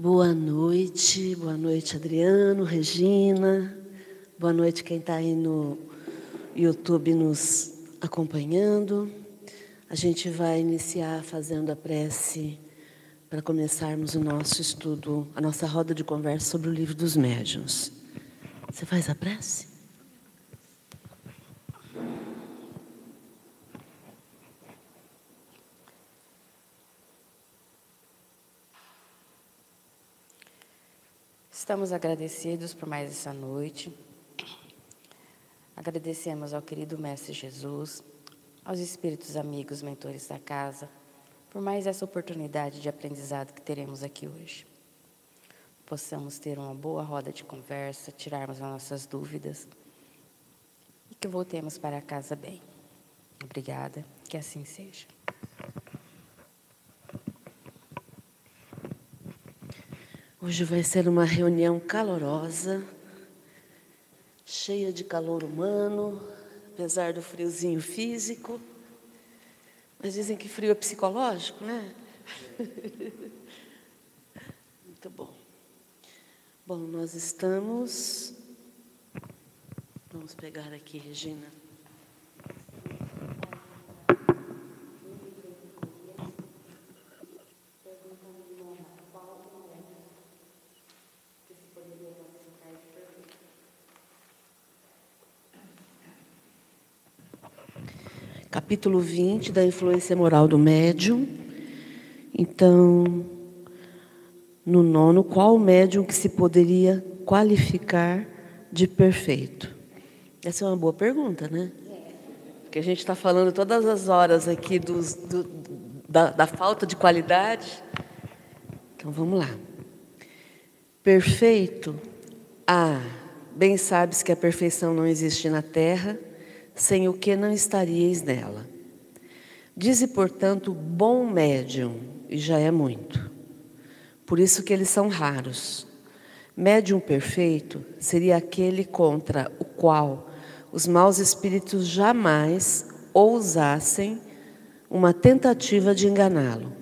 Boa noite, boa noite, Adriano, Regina. Boa noite, quem está aí no YouTube nos acompanhando. A gente vai iniciar fazendo a prece para começarmos o nosso estudo, a nossa roda de conversa sobre o livro dos médiuns. Você faz a prece? Estamos agradecidos por mais essa noite. Agradecemos ao querido Mestre Jesus, aos espíritos amigos, mentores da casa, por mais essa oportunidade de aprendizado que teremos aqui hoje. Possamos ter uma boa roda de conversa, tirarmos as nossas dúvidas e que voltemos para casa bem. Obrigada, que assim seja. Hoje vai ser uma reunião calorosa, cheia de calor humano, apesar do friozinho físico. Mas dizem que frio é psicológico, né? Muito bom. Bom, nós estamos. Vamos pegar aqui, Regina. Capítulo 20 da influência moral do médium. Então, no nono, qual o médium que se poderia qualificar de perfeito? Essa é uma boa pergunta, né? Porque a gente está falando todas as horas aqui dos, do, da, da falta de qualidade. Então vamos lá. Perfeito. Ah, bem sabes que a perfeição não existe na terra sem o que não estaríeis nela. Dize, portanto, bom médium, e já é muito. Por isso que eles são raros. Médium perfeito seria aquele contra o qual os maus espíritos jamais ousassem uma tentativa de enganá-lo.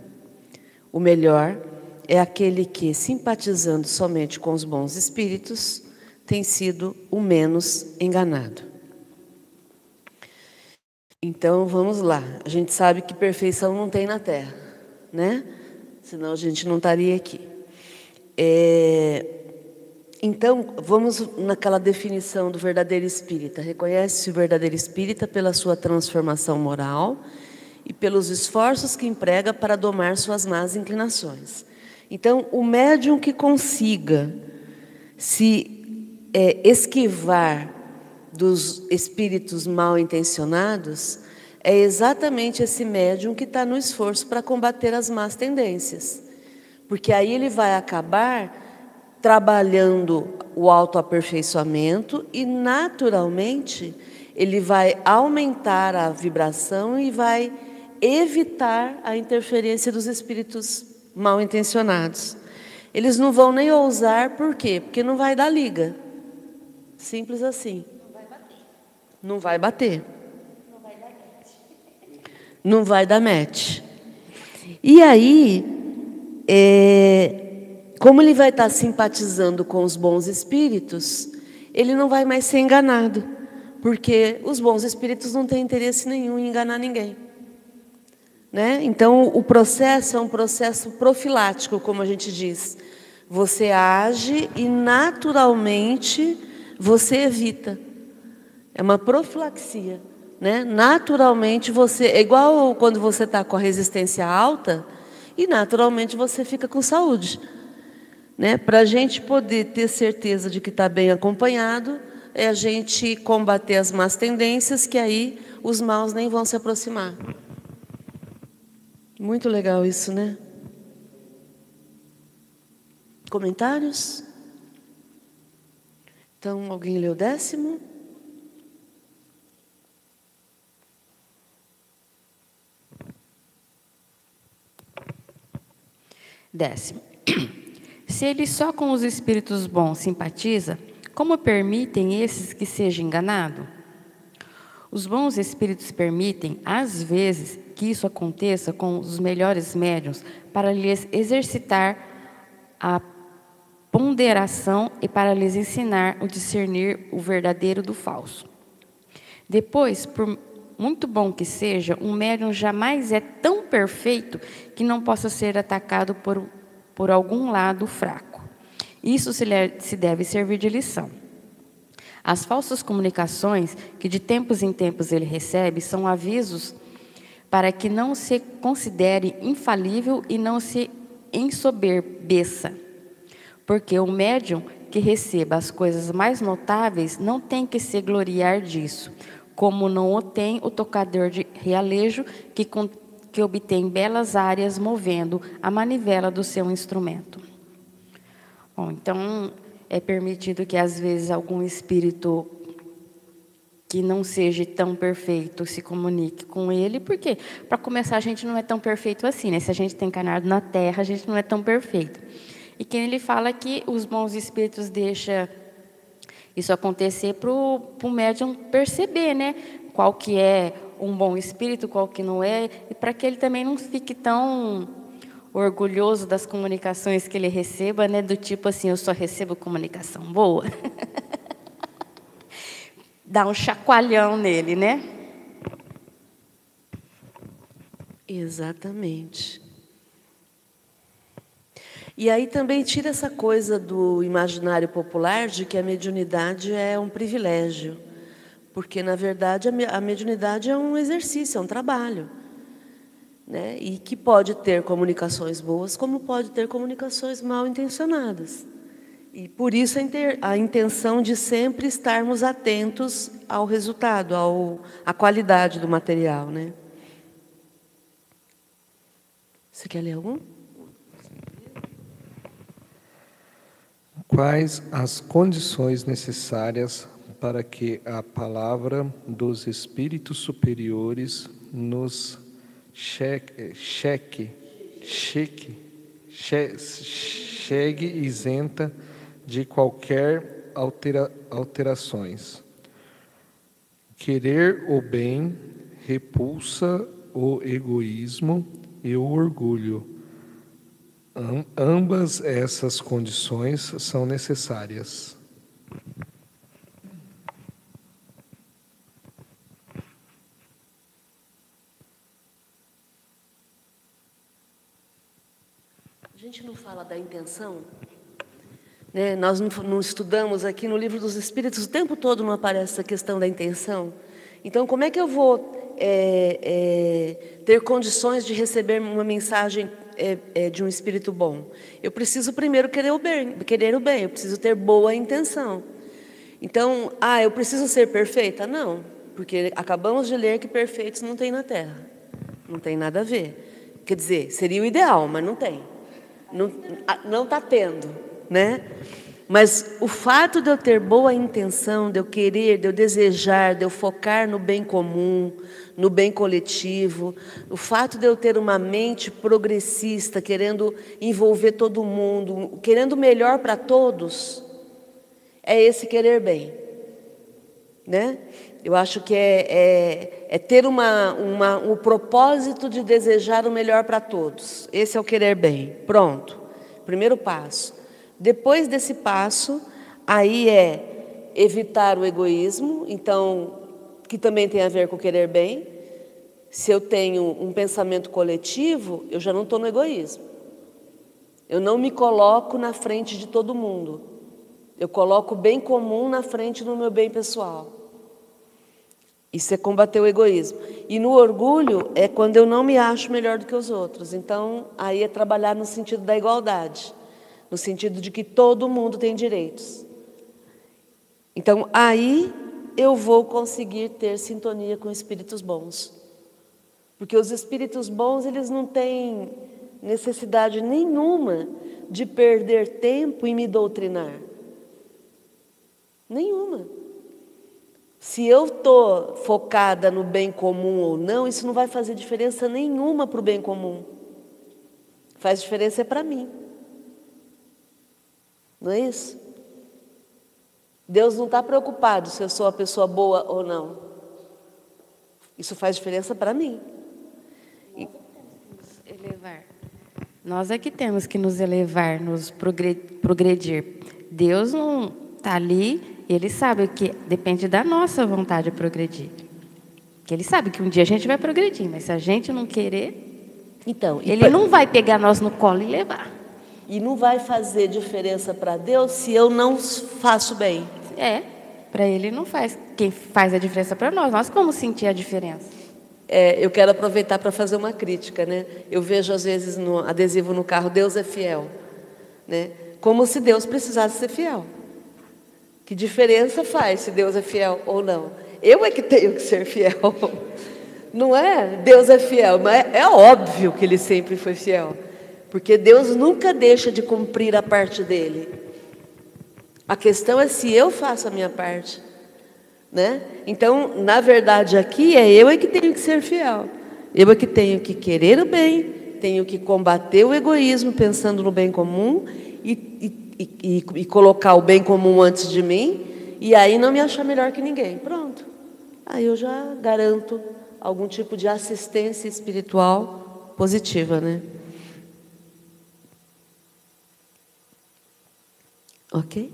O melhor é aquele que, simpatizando somente com os bons espíritos, tem sido o menos enganado. Então vamos lá. A gente sabe que perfeição não tem na Terra, né? Senão a gente não estaria aqui. É... Então vamos naquela definição do verdadeiro espírita. Reconhece-se o verdadeiro espírita pela sua transformação moral e pelos esforços que emprega para domar suas más inclinações. Então, o médium que consiga se é, esquivar dos espíritos mal intencionados é exatamente esse médium que está no esforço para combater as más tendências. Porque aí ele vai acabar trabalhando o autoaperfeiçoamento e, naturalmente, ele vai aumentar a vibração e vai evitar a interferência dos espíritos mal intencionados. Eles não vão nem ousar, por quê? Porque não vai dar liga. Simples assim. Não vai bater. Não vai dar match. Não vai dar match. E aí, é, como ele vai estar simpatizando com os bons espíritos, ele não vai mais ser enganado, porque os bons espíritos não têm interesse nenhum em enganar ninguém. Né? Então, o processo é um processo profilático, como a gente diz. Você age e, naturalmente, você evita. É uma profilaxia. Né? Naturalmente você. É igual quando você está com a resistência alta e naturalmente você fica com saúde. Né? Para a gente poder ter certeza de que está bem acompanhado, é a gente combater as más tendências, que aí os maus nem vão se aproximar. Muito legal isso, né? Comentários? Então, alguém leu o décimo? Décimo. Se ele só com os espíritos bons simpatiza, como permitem esses que seja enganado? Os bons espíritos permitem, às vezes, que isso aconteça com os melhores médiuns para lhes exercitar a ponderação e para lhes ensinar o discernir o verdadeiro do falso. Depois, por muito bom que seja, um médium jamais é tão perfeito que não possa ser atacado por, por algum lado fraco. Isso se, se deve servir de lição. As falsas comunicações que de tempos em tempos ele recebe são avisos para que não se considere infalível e não se ensoberbeça. Porque o médium que receba as coisas mais notáveis não tem que se gloriar disso, como não o tem o tocador de realejo que, que obtém belas áreas movendo a manivela do seu instrumento. Bom, então é permitido que às vezes algum espírito que não seja tão perfeito se comunique com ele, porque para começar a gente não é tão perfeito assim, né? Se a gente tem encarnado na Terra, a gente não é tão perfeito. E quem ele fala que os bons espíritos deixam isso acontecer para o médium perceber, né? Qual que é um bom espírito, qual que não é, e para que ele também não fique tão orgulhoso das comunicações que ele receba, né? Do tipo assim, eu só recebo comunicação boa. Dá um chacoalhão nele, né? Exatamente. E aí também tira essa coisa do imaginário popular de que a mediunidade é um privilégio, porque na verdade a mediunidade é um exercício, é um trabalho, né? E que pode ter comunicações boas, como pode ter comunicações mal intencionadas. E por isso a, intenção de sempre estarmos atentos ao resultado, ao, à qualidade do material, né? Você quer ler algum? Quais as condições necessárias para que a palavra dos espíritos superiores nos cheque, cheque, cheque, chegue isenta de qualquer altera, alterações? Querer o bem repulsa o egoísmo e o orgulho ambas essas condições são necessárias. A gente não fala da intenção? Né? Nós não, estudamos aqui no livro dos Espíritos, o tempo todo não aparece essa questão da intenção. Então, como é que eu vou é, é, ter condições de receber uma mensagem é, é, de um espírito bom? Eu preciso primeiro querer o bem, querer o bem, eu preciso ter boa intenção. Então, ah, eu preciso ser perfeita? Não, porque acabamos de ler que perfeitos não tem na Terra. Não tem nada a ver. Quer dizer, seria o ideal, mas não tem. Não está tendo, né? Mas o fato de eu ter boa intenção, de eu querer, de eu desejar, de eu focar no bem comum, no bem coletivo, o fato de eu ter uma mente progressista, querendo envolver todo mundo, querendo melhor para todos, é esse querer bem. Né? Eu acho que é, é, é ter uma, uma, um propósito de desejar o melhor para todos. Esse é o querer bem. Pronto. Primeiro passo. Depois desse passo, aí é evitar o egoísmo, então, que também tem a ver com querer bem. Se eu tenho um pensamento coletivo, eu já não estou no egoísmo. Eu não me coloco na frente de todo mundo. Eu coloco o bem comum na frente do meu bem pessoal. Isso é combater o egoísmo. E no orgulho é quando eu não me acho melhor do que os outros. Então, aí é trabalhar no sentido da igualdade no sentido de que todo mundo tem direitos. Então, aí eu vou conseguir ter sintonia com espíritos bons. Porque os espíritos bons, eles não têm necessidade nenhuma de perder tempo em me doutrinar. Nenhuma. Se eu estou focada no bem comum ou não, isso não vai fazer diferença nenhuma para o bem comum. Faz diferença é para mim. Não é isso? Deus não está preocupado se eu sou uma pessoa boa ou não. Isso faz diferença para mim. Elevar Nós é que temos que nos elevar, nos progredir. Deus não está ali, ele sabe que depende da nossa vontade de progredir. Que ele sabe que um dia a gente vai progredir, mas se a gente não querer, então ele pra... não vai pegar nós no colo e levar. E não vai fazer diferença para Deus se eu não faço bem. É, para ele não faz. Quem faz a diferença para nós, nós como sentir a diferença? É, eu quero aproveitar para fazer uma crítica, né? Eu vejo às vezes no adesivo no carro Deus é fiel, né? Como se Deus precisasse ser fiel. Que diferença faz se Deus é fiel ou não? Eu é que tenho que ser fiel. Não é? Deus é fiel, mas é óbvio que ele sempre foi fiel. Porque Deus nunca deixa de cumprir a parte dele. A questão é se eu faço a minha parte. Né? Então, na verdade, aqui é eu é que tenho que ser fiel. Eu é que tenho que querer o bem, tenho que combater o egoísmo pensando no bem comum e, e, e, e colocar o bem comum antes de mim, e aí não me achar melhor que ninguém. Pronto. Aí eu já garanto algum tipo de assistência espiritual positiva, né? Ok?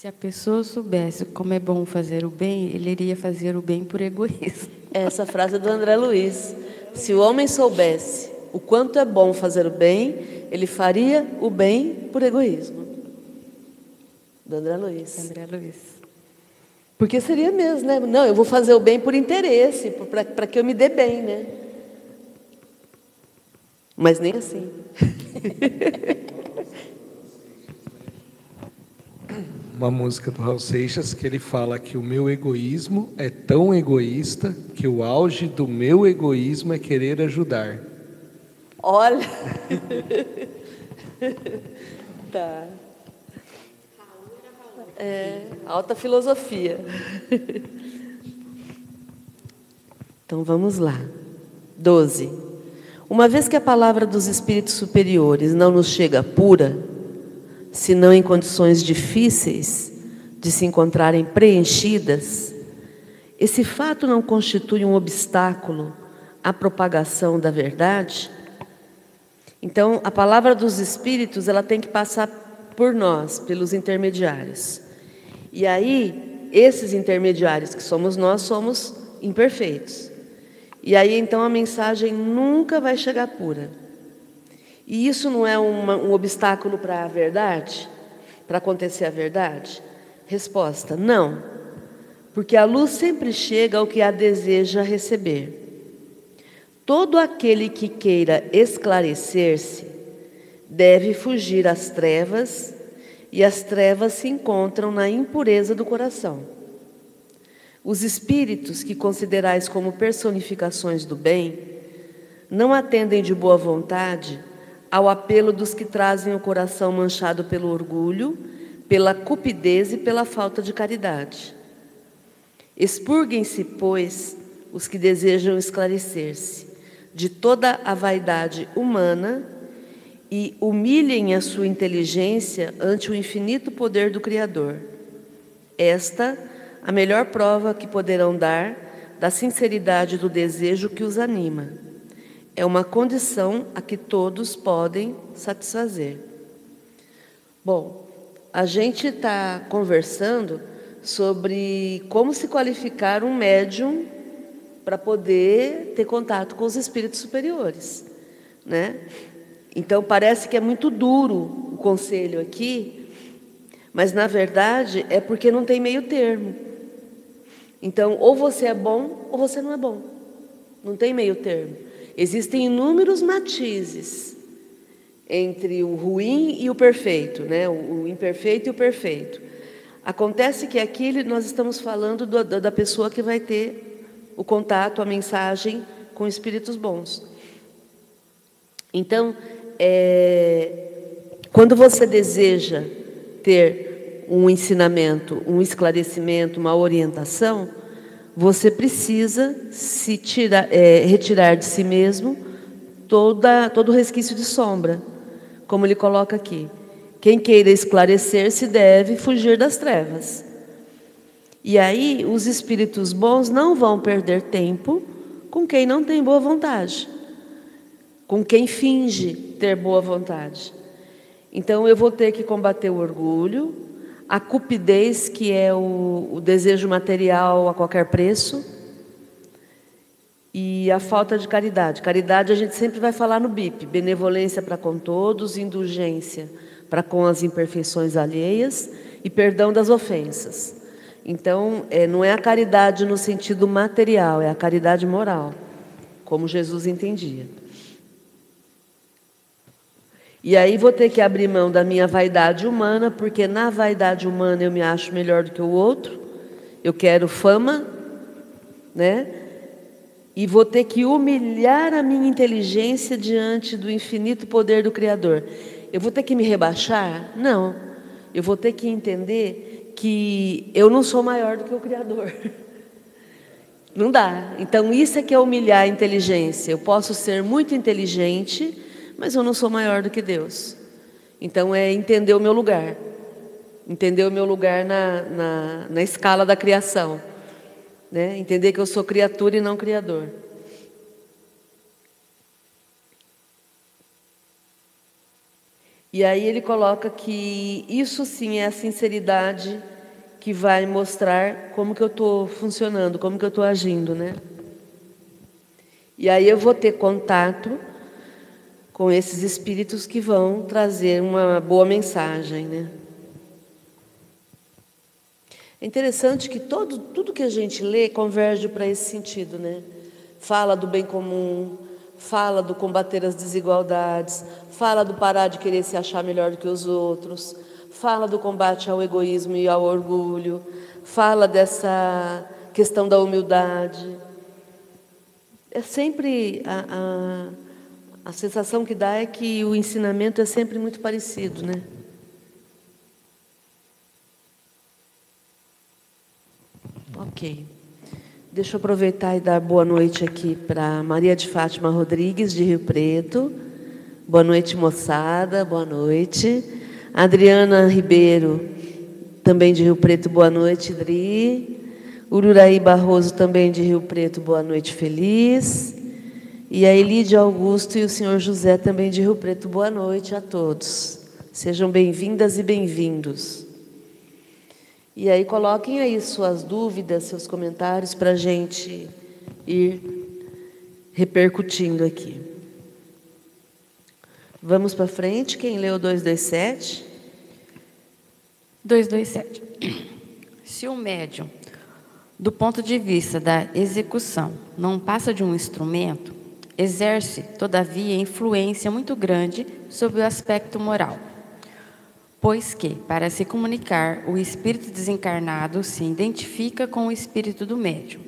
Se a pessoa soubesse como é bom fazer o bem, ele iria fazer o bem por egoísmo. Essa frase é do André Luiz. Se o homem soubesse o quanto é bom fazer o bem, ele faria o bem por egoísmo. Do André Luiz. André Luiz. Porque seria mesmo, né? Não, eu vou fazer o bem por interesse, para que eu me dê bem, né? Mas nem assim. uma música do Raul Seixas que ele fala que o meu egoísmo é tão egoísta que o auge do meu egoísmo é querer ajudar. Olha. tá. É, alta filosofia. Então vamos lá. 12. Uma vez que a palavra dos espíritos superiores não nos chega pura, senão em condições difíceis de se encontrarem preenchidas, esse fato não constitui um obstáculo à propagação da verdade? Então, a palavra dos espíritos, ela tem que passar por nós, pelos intermediários. E aí, esses intermediários que somos nós, somos imperfeitos. E aí, então, a mensagem nunca vai chegar pura. E isso não é uma, um obstáculo para a verdade? Para acontecer a verdade? Resposta: não. Porque a luz sempre chega ao que a deseja receber. Todo aquele que queira esclarecer-se deve fugir às trevas, e as trevas se encontram na impureza do coração. Os espíritos que considerais como personificações do bem não atendem de boa vontade ao apelo dos que trazem o coração manchado pelo orgulho, pela cupidez e pela falta de caridade. Expurguem-se, pois, os que desejam esclarecer-se de toda a vaidade humana e humilhem a sua inteligência ante o infinito poder do Criador. Esta a melhor prova que poderão dar da sinceridade do desejo que os anima é uma condição a que todos podem satisfazer. Bom, a gente está conversando sobre como se qualificar um médium para poder ter contato com os espíritos superiores, né? Então parece que é muito duro o conselho aqui, mas na verdade é porque não tem meio termo. Então, ou você é bom ou você não é bom. Não tem meio termo. Existem inúmeros matizes entre o ruim e o perfeito, né? o, imperfeito e o perfeito. Acontece que aqui nós estamos falando do, da pessoa que vai ter o contato, a mensagem com espíritos bons. Então, é, quando você deseja ter um ensinamento, um esclarecimento, uma orientação, você precisa se tirar, é, retirar de si mesmo toda, todo resquício de sombra, como ele coloca aqui. Quem queira esclarecer-se deve fugir das trevas. E aí, os espíritos bons não vão perder tempo com quem não tem boa vontade. com quem finge ter boa vontade. Então eu vou ter que combater o orgulho, a cupidez, que é o, o desejo material a qualquer preço, e a falta de caridade. Caridade a gente sempre vai falar no BIP: benevolência para com todos, indulgência para com as imperfeições alheias e perdão das ofensas. Então, é, não é a caridade no sentido material, é a caridade moral, como Jesus entendia. E aí vou ter que abrir mão da minha vaidade humana, porque na vaidade humana eu me acho melhor do que o outro, eu quero fama, né? E vou ter que humilhar a minha inteligência diante do infinito poder do Criador. Eu vou ter que me rebaixar? Não. Eu vou ter que entender que eu não sou maior do que o Criador. Não dá. Então, isso é que é humilhar a inteligência. Eu posso ser muito inteligente mas eu não sou maior do que Deus. Então é entender o meu lugar, entender o meu lugar na, na, na escala da criação, né? entender que eu sou criatura e não criador. E aí ele coloca que isso sim é a sinceridade que vai mostrar como que eu estou funcionando, como que eu estou agindo, né? E aí eu vou ter contato com esses espíritos que vão trazer uma boa mensagem, né? É interessante que todo, tudo que a gente lê converge para esse sentido, né? Fala do bem comum, fala do combater as desigualdades, fala do parar de querer se achar melhor do que os outros, fala do combate ao egoísmo e ao orgulho, fala dessa questão da humildade. É sempre a, a a sensação que dá é que o ensinamento é sempre muito parecido, né? Ok. Deixa eu aproveitar e dar boa noite aqui para Maria de Fátima Rodrigues, de Rio Preto. Boa noite, moçada. Boa noite. Adriana Ribeiro, também de Rio Preto. Boa noite, Dri. Ururaí Barroso, também de Rio Preto. Boa noite, feliz. E a Elídia Augusto e o senhor José também de Rio Preto. Boa noite a todos. Sejam bem-vindas e bem-vindos. E aí coloquem aí suas dúvidas, seus comentários para a gente ir repercutindo aqui. Vamos para frente. Quem leu 227? 227. Se o médium, do ponto de vista da execução, não passa de um instrumento, exerce, todavia, influência muito grande sobre o aspecto moral. Pois que, para se comunicar, o espírito desencarnado se identifica com o espírito do médium.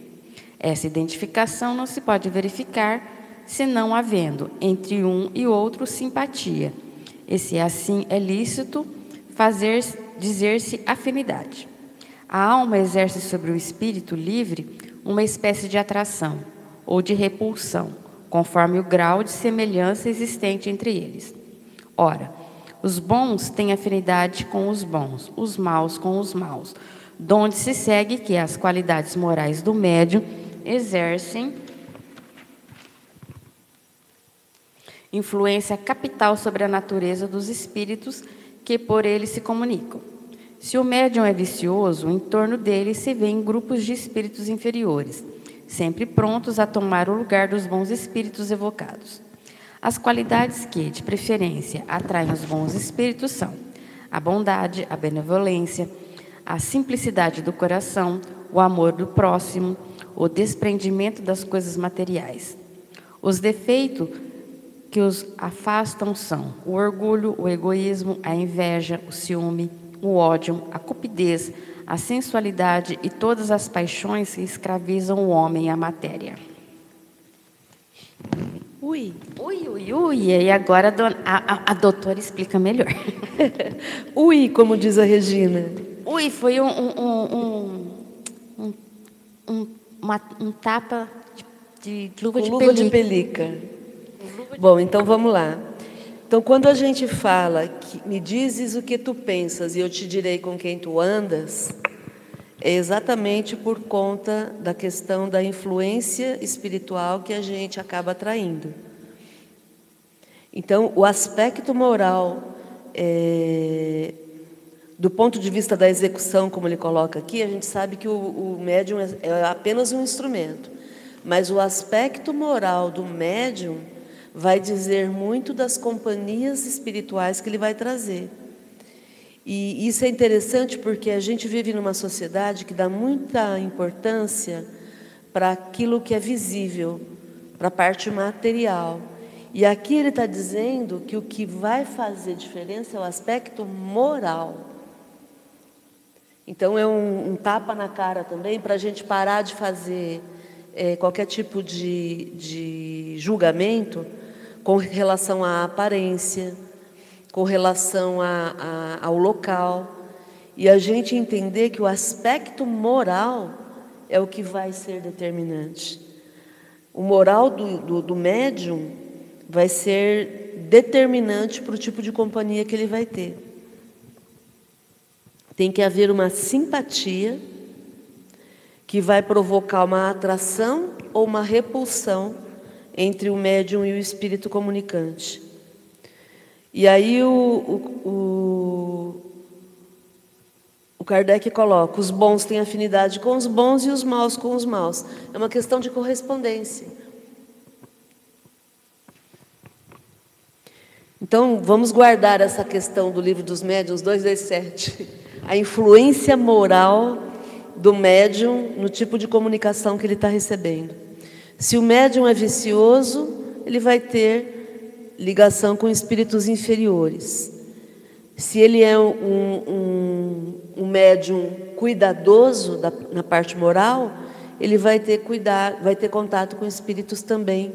Essa identificação não se pode verificar se não havendo entre um e outro simpatia. E se assim é lícito fazer dizer-se afinidade. A alma exerce sobre o espírito livre uma espécie de atração ou de repulsão, conforme o grau de semelhança existente entre eles. Ora, os bons têm afinidade com os bons, os maus com os maus, donde se segue que as qualidades morais do médium exercem influência capital sobre a natureza dos espíritos que por ele se comunicam. Se o médium é vicioso, em torno dele se vêem grupos de espíritos inferiores sempre prontos a tomar o lugar dos bons espíritos evocados. As qualidades que, de preferência, atraem os bons espíritos são a bondade, a benevolência, a simplicidade do coração, o amor do próximo, o desprendimento das coisas materiais. Os defeitos que os afastam são o orgulho, o egoísmo, a inveja, o ciúme, o ódio, a cupidez, a sensualidade e todas as paixões que escravizam o homem e a matéria. Ui, ui, ui, ui. E agora a, dona, a, a, doutora explica melhor. ui, como diz a Regina. Ui, foi um, um, um, um, uma, um tapa de, de luva, de, luva pelica. de pelica. Bom, então vamos lá. Então, quando a gente fala que me dizes o que tu pensas e eu te direi com quem tu andas, é exatamente por conta da questão da influência espiritual que a gente acaba atraindo. Então, o aspecto moral, é, do ponto de vista da execução, como ele coloca aqui, a gente sabe que o, o médium é, é apenas um instrumento, mas o aspecto moral do médium vai dizer muito das companhias espirituais que ele vai trazer. E isso é interessante porque a gente vive numa sociedade que dá muita importância para aquilo que é visível, para a parte material. E aqui ele está dizendo que o que vai fazer diferença é o aspecto moral. Então é um, um tapa na cara também para a gente parar de fazer é, qualquer tipo de, de julgamento com relação à aparência, com relação a, a, ao local, e a gente entender que o aspecto moral é o que vai ser determinante. O moral do, do, do médium vai ser determinante para o tipo de companhia que ele vai ter. Tem que haver uma simpatia que vai provocar uma atração ou uma repulsão entre o médium e o espírito comunicante. E aí o, o, o, Kardec coloca: os bons têm afinidade com os bons e os maus com os maus. É uma questão de correspondência. Então, vamos guardar essa questão do livro dos médiuns 227, a influência moral do médium no tipo de comunicação que ele está recebendo. Se o médium é vicioso, ele vai ter ligação com espíritos inferiores. Se ele é um, um, um médium cuidadoso da, na parte moral, ele vai ter cuidar, vai ter contato com espíritos também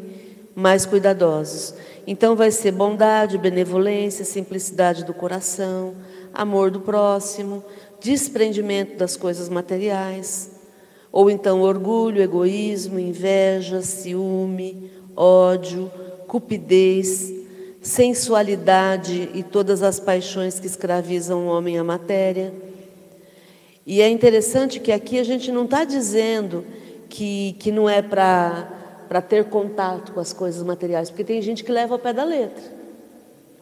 mais cuidadosos. Então vai ser bondade, benevolência, simplicidade do coração, amor do próximo, desprendimento das coisas materiais. Ou então orgulho, egoísmo, inveja, ciúme, ódio, cupidez, sensualidade e todas as paixões que escravizam o homem à matéria. E é interessante que aqui a gente não está dizendo que, que não é para ter contato com as coisas materiais, porque tem gente que leva ao pé da letra.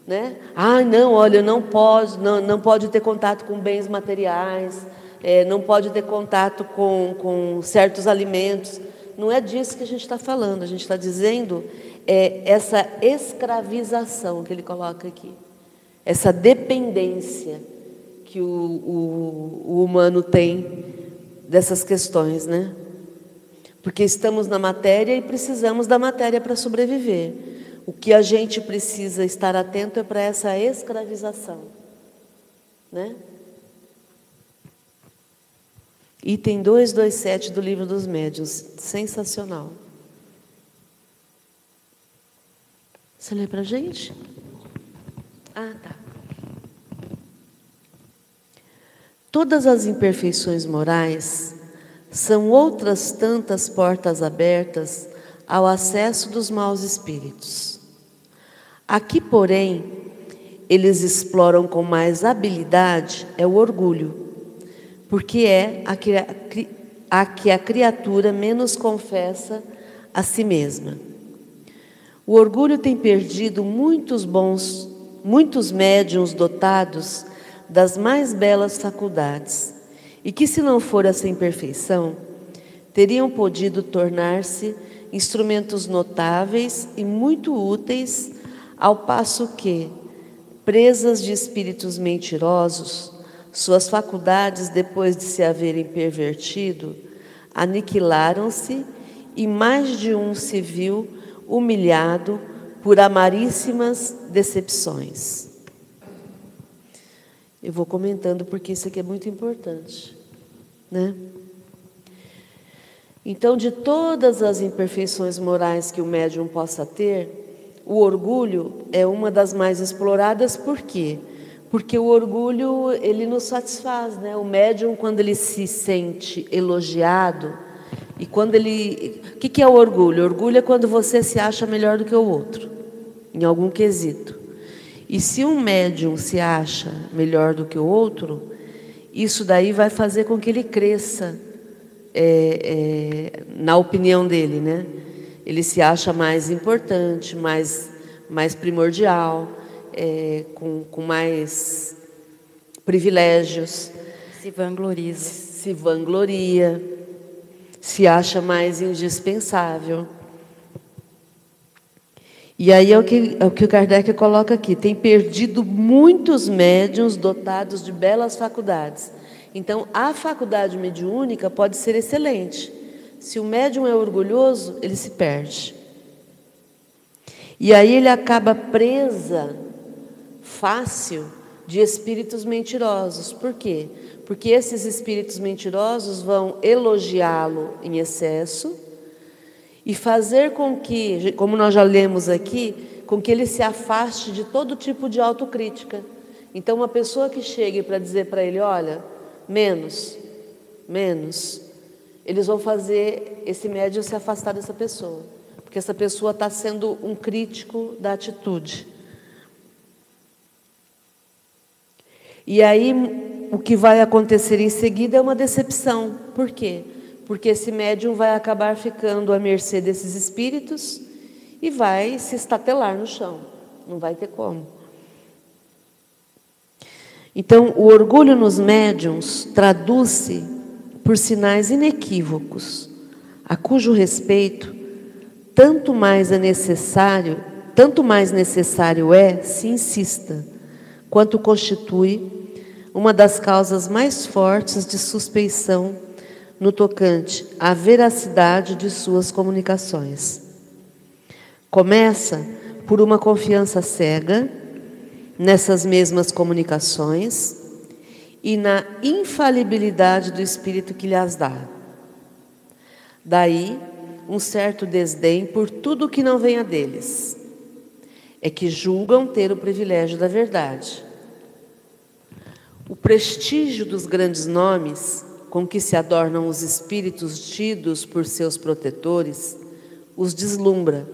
Né? Ah, não, olha, não pode, não, não pode ter contato com bens materiais, é, não pode ter contato com, com certos alimentos. Não é disso que a gente está falando, a gente está dizendo é, essa escravização que ele coloca aqui, essa dependência que o, o, o humano tem dessas questões, né? Porque estamos na matéria e precisamos da matéria para sobreviver. O que a gente precisa estar atento é para essa escravização, né? Item 227 do Livro dos Médios. Sensacional. Você lê para a gente? Ah, tá. Todas as imperfeições morais são outras tantas portas abertas ao acesso dos maus espíritos. Aqui, porém, eles exploram com mais habilidade é o orgulho porque é a que a, que a criatura menos confessa a si mesma. O orgulho tem perdido muitos bons, muitos médiums dotados das mais belas faculdades, e que, se não for essa imperfeição, teriam podido tornar-se instrumentos notáveis e muito úteis, ao passo que, presas de espíritos mentirosos, suas faculdades, depois de se haverem pervertido, aniquilaram-se e mais de um se viu humilhado por amaríssimas decepções. Eu vou comentando porque isso aqui é muito importante, né? Então, de todas as imperfeições morais que o médium possa ter, o orgulho é uma das mais exploradas, por quê? Porque porque o orgulho, ele nos satisfaz, né? O médium, quando ele se sente elogiado, e quando ele. O que é o orgulho? O orgulho é quando você se acha melhor do que o outro, em algum quesito. E se um médium se acha melhor do que o outro, isso daí vai fazer com que ele cresça é, é, na opinião dele, né? Ele se acha mais importante, mais mais primordial, é, com, com mais privilégios. Se vangloriza. Se vangloria, se acha mais indispensável. E aí é o que, é o que o Kardec coloca aqui: tem perdido muitos médiums dotados de belas faculdades. Então, a faculdade mediúnica pode ser excelente. Se o médium é orgulhoso, ele se perde. E aí ele acaba presa fácil de espíritos mentirosos. Por quê? Porque esses espíritos mentirosos vão elogiá-lo em excesso e fazer com que, como nós já lemos aqui, com que ele se afaste de todo tipo de autocrítica. Então, uma pessoa que chegue para dizer para ele: olha, menos, menos, eles vão fazer esse médium se afastar dessa pessoa, porque essa pessoa está sendo um crítico da atitude. E aí o que vai acontecer em seguida é uma decepção. Por quê? Porque esse médium vai acabar ficando à mercê desses espíritos e vai se estatelar no chão. Não vai ter como. Então, o orgulho nos médiums traduz-se por sinais inequívocos, a cujo respeito tanto mais é necessário, tanto mais necessário é se insista, quanto constitui uma das causas mais fortes de suspeição no tocante à veracidade de suas comunicações. Começa por uma confiança cega nessas mesmas comunicações e na infalibilidade do Espírito que lhes dá. Daí, um certo desdém por tudo que não venha deles. É que julgam ter o privilégio da verdade. O prestígio dos grandes nomes com que se adornam os espíritos tidos por seus protetores os deslumbra.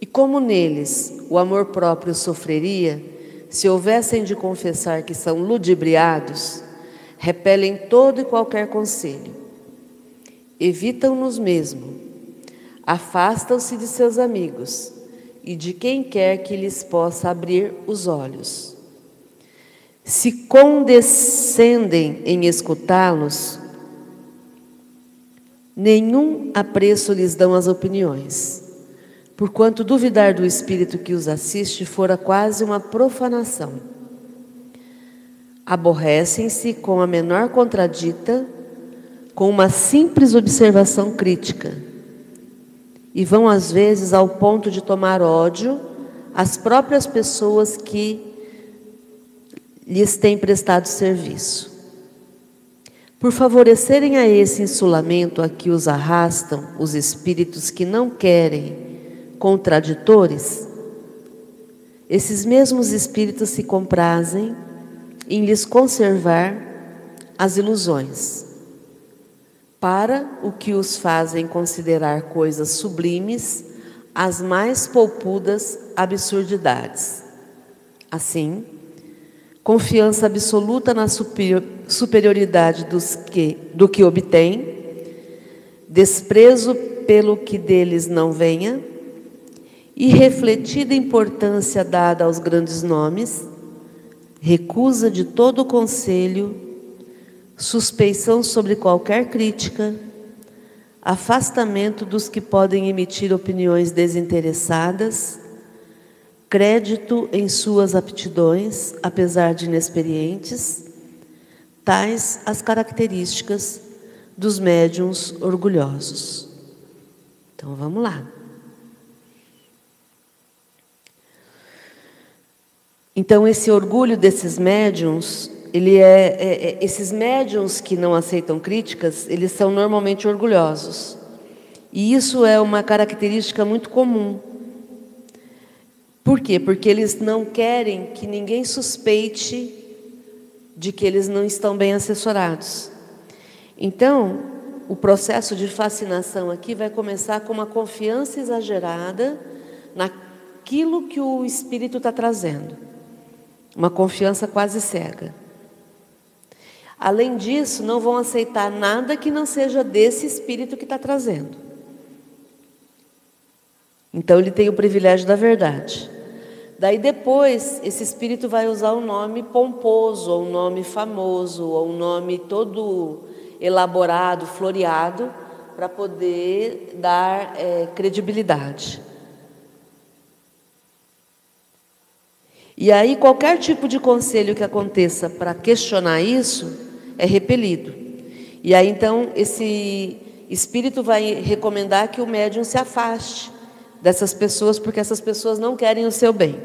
E como neles o amor próprio sofreria, se houvessem de confessar que são ludibriados, repelem todo e qualquer conselho. Evitam-nos mesmo, afastam-se de seus amigos e de quem quer que lhes possa abrir os olhos. Se condescendem em escutá-los, nenhum apreço lhes dão as opiniões porquanto duvidar do espírito que os assiste fora quase uma profanação. Aborrecem-se com a menor contradita, com uma simples observação crítica, e vão às vezes ao ponto de tomar ódio às próprias pessoas que lhes têm prestado serviço. Por favorecerem a esse insulamento a que os arrastam os espíritos que não querem contraditores, esses mesmos espíritos se comprazem em lhes conservar as ilusões, para o que os fazem considerar coisas sublimes as mais polpudas absurdidades. Assim, confiança absoluta na superioridade dos que, do que obtém, desprezo pelo que deles não venha, e refletida importância dada aos grandes nomes, recusa de todo conselho, suspeição sobre qualquer crítica, afastamento dos que podem emitir opiniões desinteressadas, crédito em suas aptidões, apesar de inexperientes, tais as características dos médiums orgulhosos. Então vamos lá. Então, esse orgulho desses médiums, ele é, é, é, esses médiums que não aceitam críticas, eles são normalmente orgulhosos. E isso é uma característica muito comum. Por quê? Porque eles não querem que ninguém suspeite de que eles não estão bem assessorados. Então, o processo de fascinação aqui vai começar com uma confiança exagerada naquilo que o espírito está trazendo. Uma confiança quase cega. Além disso, não vão aceitar nada que não seja desse espírito que está trazendo. Então ele tem o privilégio da verdade. Daí depois, esse espírito vai usar um nome pomposo, ou um nome famoso, ou um nome todo elaborado, floreado, para poder dar é, credibilidade. E aí, qualquer tipo de conselho que aconteça para questionar isso é repelido. E aí, então, esse espírito vai recomendar que o médium se afaste dessas pessoas, porque essas pessoas não querem o seu bem.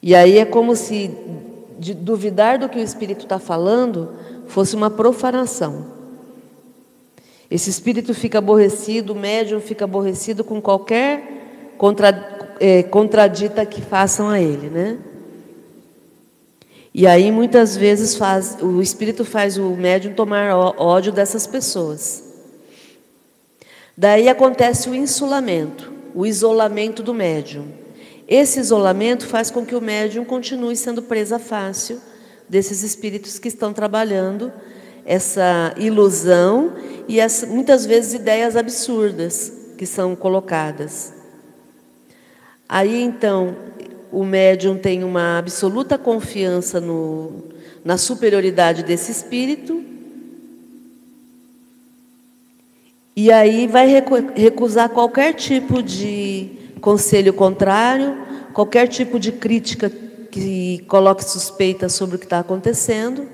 E aí é como se duvidar do que o espírito está falando fosse uma profanação. Esse espírito fica aborrecido, o médium fica aborrecido com qualquer contra, é, contradita que façam a ele, né? E aí muitas vezes faz, o espírito faz o médium tomar ódio dessas pessoas. Daí acontece o insulamento, o isolamento do médium. Esse isolamento faz com que o médium continue sendo presa fácil desses espíritos que estão trabalhando essa ilusão e as, muitas vezes ideias absurdas que são colocadas. Aí então o médium tem uma absoluta confiança no, na superioridade desse espírito e aí vai recusar qualquer tipo de conselho contrário, qualquer tipo de crítica que coloque suspeita sobre o que está acontecendo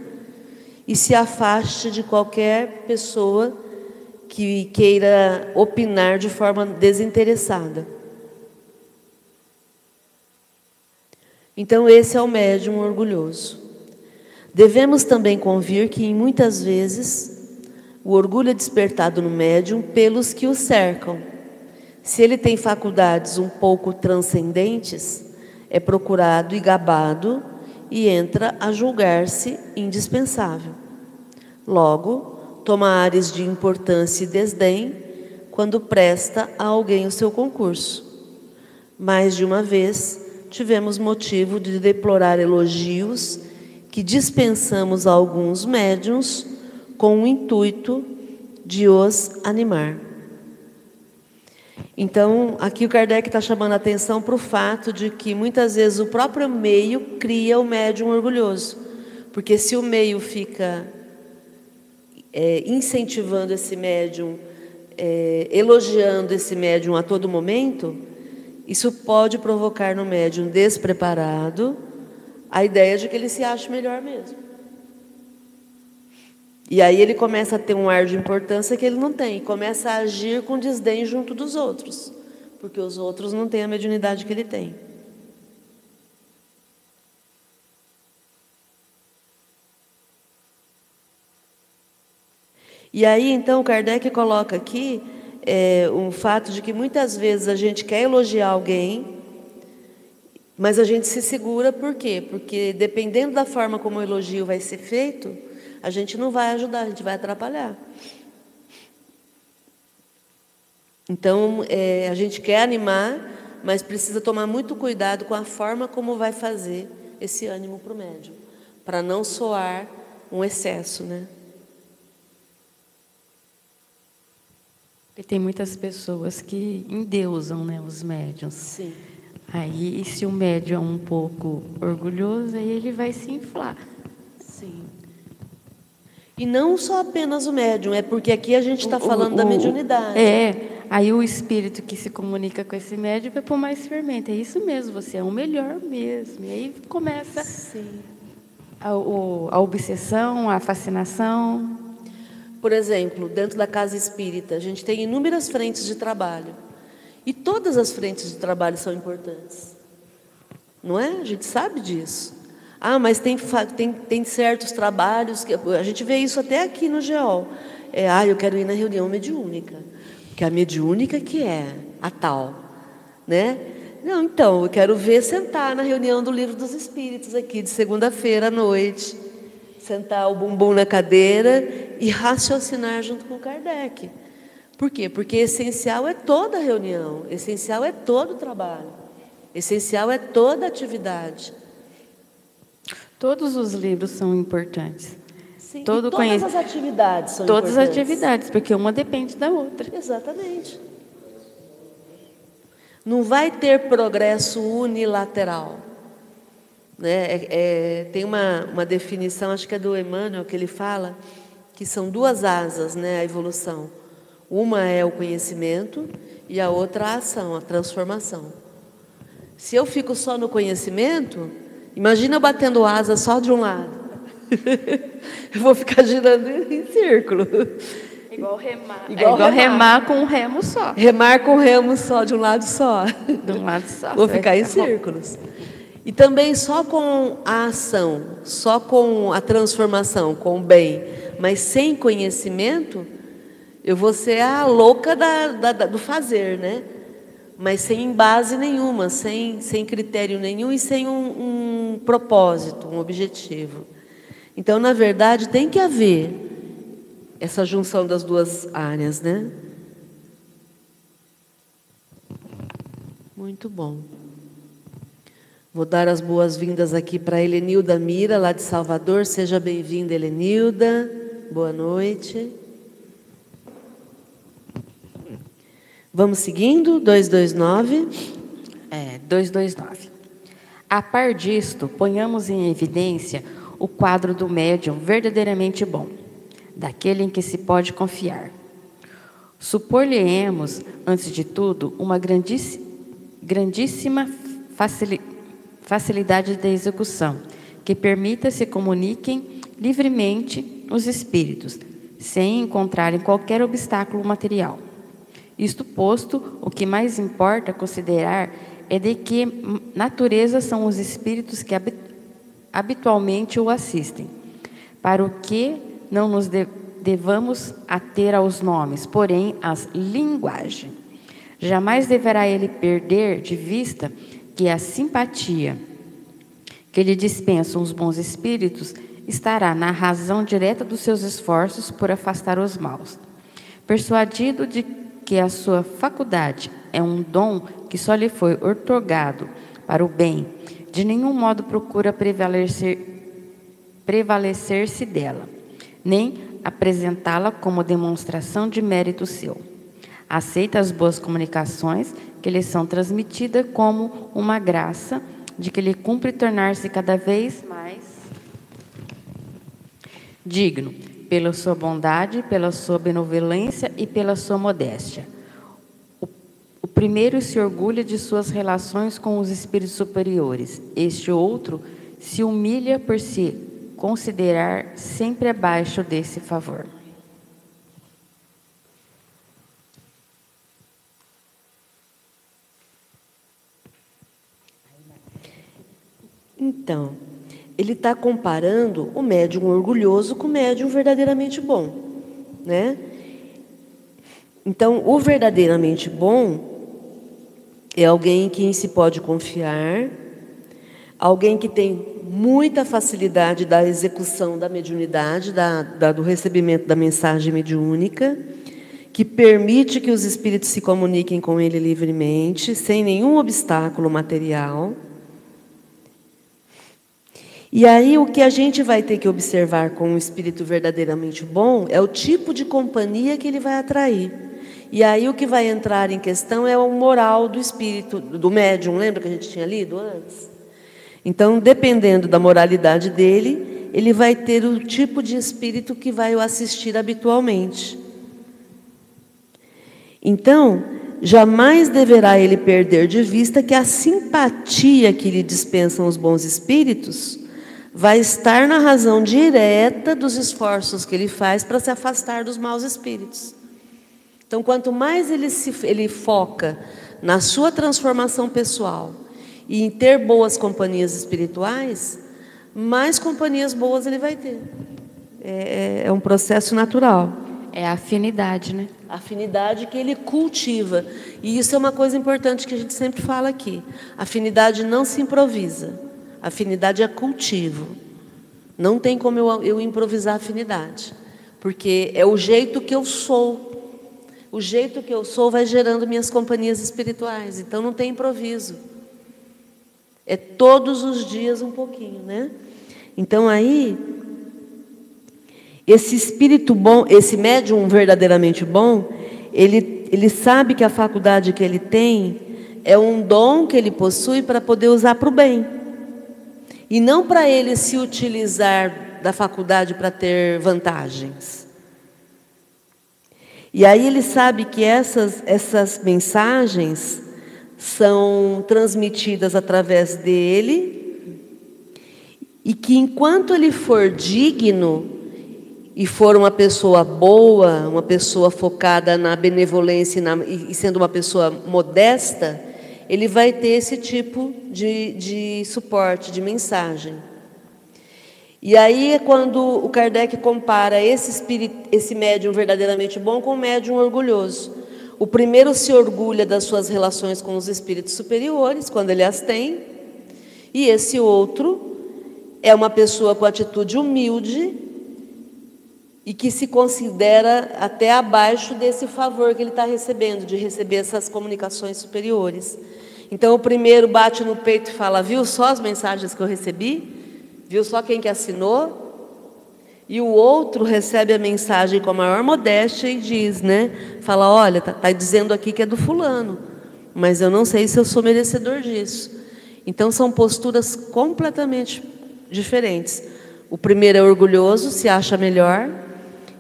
e se afaste de qualquer pessoa que queira opinar de forma desinteressada. Então, esse é o médium orgulhoso. Devemos também convir que, muitas vezes, o orgulho é despertado no médium pelos que o cercam. Se ele tem faculdades um pouco transcendentes, é procurado e gabado e entra a julgar-se indispensável. Logo, toma áreas de importância e desdém quando presta a alguém o seu concurso. Mais de uma vez tivemos motivo de deplorar elogios que dispensamos a alguns médiums com o intuito de os animar. Então, aqui o Kardec está chamando a atenção para o fato de que muitas vezes o próprio meio cria o médium orgulhoso. Porque se o meio fica é, incentivando esse médium, é, elogiando esse médium a todo momento, isso pode provocar no médium despreparado a ideia de que ele se acha melhor mesmo. E aí ele começa a ter um ar de importância que ele não tem, começa a agir com desdém junto dos outros, porque os outros não têm a mediunidade que ele tem. E aí então Kardec coloca aqui é, um fato de que muitas vezes a gente quer elogiar alguém, mas a gente se segura por quê? Porque dependendo da forma como o elogio vai ser feito, a gente não vai ajudar, a gente vai atrapalhar. Então, é, a gente quer animar, mas precisa tomar muito cuidado com a forma como vai fazer esse ânimo para o médium, para não soar um excesso, né? E tem muitas pessoas que endeusam né, os médiums. Sim. Aí, se o médium é um pouco orgulhoso, aí ele vai se inflar. Sim. E não só apenas o médium, é porque aqui a gente está falando o, da mediunidade. É, aí o espírito que se comunica com esse médium vai pôr mais fermento. É isso mesmo, você é o melhor mesmo. E aí começa a, a obsessão, a fascinação. Por exemplo, dentro da casa espírita, a gente tem inúmeras frentes de trabalho. E todas as frentes de trabalho são importantes. Não é? A gente sabe disso. Ah, mas tem, tem, tem certos trabalhos que a gente vê isso até aqui no GEOL. É, ah, eu quero ir na reunião mediúnica. Que a mediúnica que é a tal, né? Não, então, eu quero ver sentar na reunião do Livro dos Espíritos aqui de segunda-feira à noite, sentar o bumbum na cadeira e raciocinar junto com Kardec. Por quê? Porque essencial é toda reunião, essencial é todo trabalho, essencial é toda atividade. Todos os livros são importantes. Sim, Todo todas conhec... as atividades são Todas importantes. as atividades, porque uma depende da outra. Exatamente. Não vai ter progresso unilateral. Né? É, é, tem uma, uma definição, acho que é do Emmanuel, que ele fala que são duas asas né, a evolução. Uma é o conhecimento e a outra a ação, a transformação. Se eu fico só no conhecimento, imagina eu batendo asa só de um lado. eu vou ficar girando em círculo. Igual remar. Igual, é igual remar. remar. com um remo só. Remar com um remo só, de um lado só. De um lado só. Vou ficar em círculos. E também só com a ação, só com a transformação, com o bem, mas sem conhecimento, eu vou ser a louca da, da, da, do fazer, né? Mas sem base nenhuma, sem, sem critério nenhum e sem um, um propósito, um objetivo. Então, na verdade, tem que haver essa junção das duas áreas, né? Muito bom. Vou dar as boas-vindas aqui para Helenilda Mira, lá de Salvador. Seja bem-vinda, Helenilda. Boa noite. Vamos seguindo, 229. É, 229. A par disto, ponhamos em evidência o quadro do médium verdadeiramente bom, daquele em que se pode confiar. Supor-lhe-emos, antes de tudo, uma grandíssima facilidade de execução, que permita se comuniquem livremente os espíritos, sem encontrarem qualquer obstáculo material. Isto posto, o que mais importa considerar é de que natureza são os espíritos que habitualmente o assistem, para o que não nos devamos ater aos nomes, porém às linguagem. Jamais deverá ele perder de vista que a simpatia que lhe dispensam os bons espíritos estará na razão direta dos seus esforços por afastar os maus. Persuadido de que a sua faculdade é um dom que só lhe foi otorgado para o bem, de nenhum modo procura prevalecer prevalecer-se dela, nem apresentá-la como demonstração de mérito seu. Aceita as boas comunicações que lhe são transmitidas como uma graça de que lhe cumpre tornar-se cada vez mais digno, pela sua bondade, pela sua benevolência e pela sua modéstia. O, primeiro se orgulha de suas relações com os espíritos superiores, este outro se humilha por se considerar sempre abaixo desse favor. Então, ele está comparando o médium orgulhoso com o médium verdadeiramente bom, né? Então, o verdadeiramente bom é alguém em quem se pode confiar, alguém que tem muita facilidade da execução da mediunidade, da, da, do recebimento da mensagem mediúnica, que permite que os espíritos se comuniquem com ele livremente, sem nenhum obstáculo material e aí o que a gente vai ter que observar com um espírito verdadeiramente bom é o tipo de companhia que ele vai atrair. E aí o que vai entrar em questão é o moral do espírito, do médium, lembra que a gente tinha lido antes? Então, dependendo da moralidade dele, ele vai ter o tipo de espírito que vai o assistir habitualmente. Então, jamais deverá ele perder de vista que a simpatia que lhe dispensam os bons espíritos vai estar na razão direta dos esforços que ele faz para se afastar dos maus espíritos. Então, quanto mais ele, se, ele foca na sua transformação pessoal e em ter boas companhias espirituais, mais companhias boas ele vai ter. É, é, é um processo natural. É a afinidade, né? A afinidade que ele cultiva. E isso é uma coisa importante que a gente sempre fala aqui. A afinidade não se improvisa. Afinidade é cultivo. Não tem como eu, eu improvisar afinidade, porque é o jeito que eu sou. O jeito que eu sou vai gerando minhas companhias espirituais, então não tem improviso. É todos os dias um pouquinho, né? Então aí, esse espírito bom, esse médium verdadeiramente bom, ele, ele sabe que a faculdade que ele tem é um dom que ele possui para poder usar para o bem. E não para ele se utilizar da faculdade para ter vantagens. E aí ele sabe que essas, essas mensagens são transmitidas através dele e que enquanto ele for digno e for uma pessoa boa, uma pessoa focada na benevolência e, na, e sendo uma pessoa modesta, ele vai ter esse tipo de, de suporte, de mensagem. E aí é quando o Kardec compara esse, espírito, esse médium verdadeiramente bom com o médium orgulhoso. O primeiro se orgulha das suas relações com os espíritos superiores, quando ele as tem, e esse outro é uma pessoa com atitude humilde e que se considera até abaixo desse favor que ele está recebendo, de receber essas comunicações superiores. Então o primeiro bate no peito e fala: Viu só as mensagens que eu recebi? Viu só quem que assinou? E o outro recebe a mensagem com a maior modéstia e diz, né? Fala: Olha, está tá dizendo aqui que é do fulano, mas eu não sei se eu sou merecedor disso. Então são posturas completamente diferentes. O primeiro é orgulhoso, se acha melhor,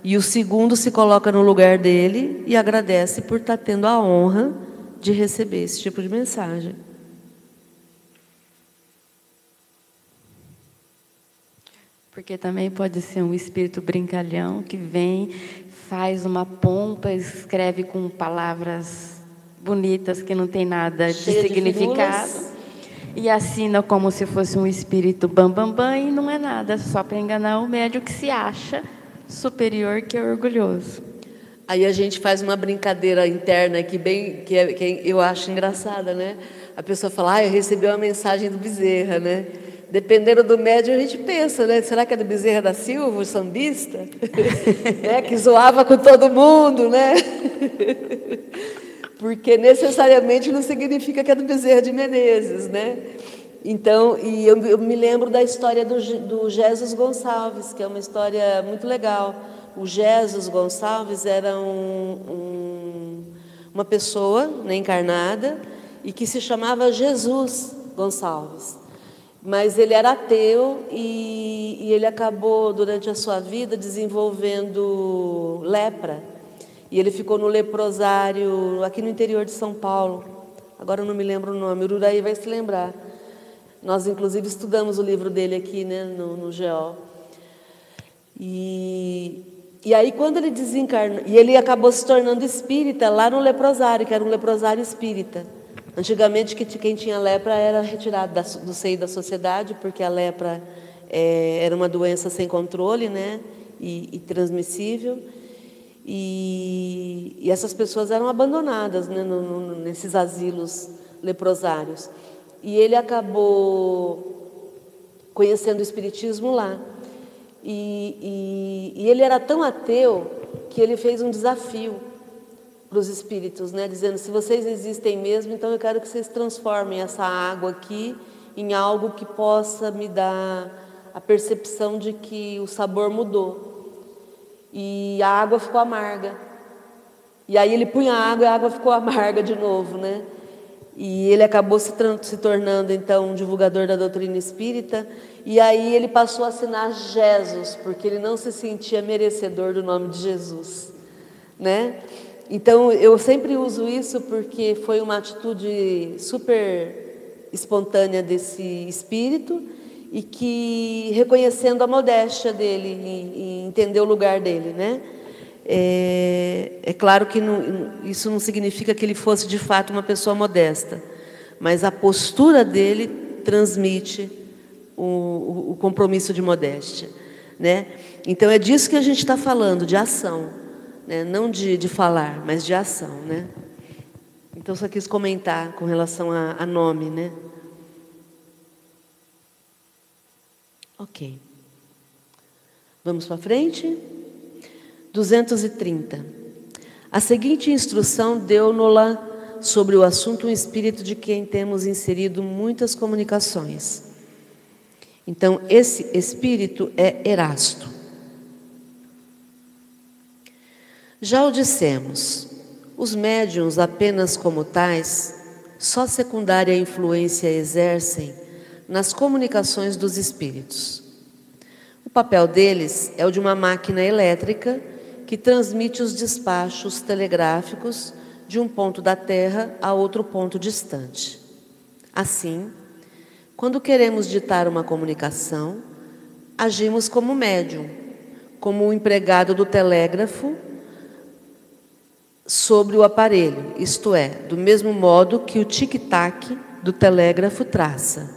e o segundo se coloca no lugar dele e agradece por estar tendo a honra de receber esse tipo de mensagem. Porque também pode ser um espírito brincalhão que vem, faz uma pompa, escreve com palavras bonitas que não tem nada de significado. De e assina como se fosse um espírito bambambam bam, bam, e não é nada, só para enganar o médio que se acha superior, que é orgulhoso. Aí a gente faz uma brincadeira interna que bem que, é, que eu acho engraçada, né? A pessoa fala: "Ah, eu recebi uma mensagem do Bezerra", né? Dependendo do médio, a gente pensa, né? Será que é do Bezerra da Silva, o sambista? né? Que zoava com todo mundo, né? porque necessariamente não significa que é do Bezerra de Menezes, né? Então, e eu, eu me lembro da história do, do Jesus Gonçalves, que é uma história muito legal. O Jesus Gonçalves era um, um, uma pessoa né, encarnada e que se chamava Jesus Gonçalves. Mas ele era ateu e, e ele acabou, durante a sua vida, desenvolvendo lepra. E ele ficou no leprosário aqui no interior de São Paulo. Agora eu não me lembro o nome, Ururaí vai se lembrar. Nós, inclusive, estudamos o livro dele aqui né, no, no. E, e aí, quando ele desencarnou, e ele acabou se tornando espírita lá no leprosário, que era um leprosário espírita. Antigamente, que quem tinha lepra era retirado do seio da sociedade, porque a lepra é, era uma doença sem controle né, e, e transmissível. E, e essas pessoas eram abandonadas né, no, no, nesses asilos leprosários. E ele acabou conhecendo o Espiritismo lá. E, e, e ele era tão ateu que ele fez um desafio para os espíritos, né, dizendo: se vocês existem mesmo, então eu quero que vocês transformem essa água aqui em algo que possa me dar a percepção de que o sabor mudou e a água ficou amarga. E aí ele punha a água e a água ficou amarga de novo, né? E ele acabou se, se tornando então um divulgador da doutrina espírita. E aí ele passou a assinar Jesus, porque ele não se sentia merecedor do nome de Jesus, né? Então eu sempre uso isso porque foi uma atitude super espontânea desse espírito e que reconhecendo a modéstia dele e, e entender o lugar dele, né? É, é claro que não, isso não significa que ele fosse de fato uma pessoa modesta, mas a postura dele transmite o, o, o compromisso de modéstia, né? Então é disso que a gente está falando, de ação, né? não de, de falar, mas de ação, né? Então só quis comentar com relação a, a nome, né? Ok. Vamos para frente? 230. A seguinte instrução deu-nos-la sobre o assunto um espírito de quem temos inserido muitas comunicações. Então, esse espírito é Erasto. Já o dissemos, os médiums, apenas como tais, só secundária influência exercem nas comunicações dos espíritos. O papel deles é o de uma máquina elétrica que transmite os despachos telegráficos de um ponto da Terra a outro ponto distante. Assim, quando queremos ditar uma comunicação, agimos como médium, como o empregado do telégrafo sobre o aparelho, isto é, do mesmo modo que o tic-tac do telégrafo traça,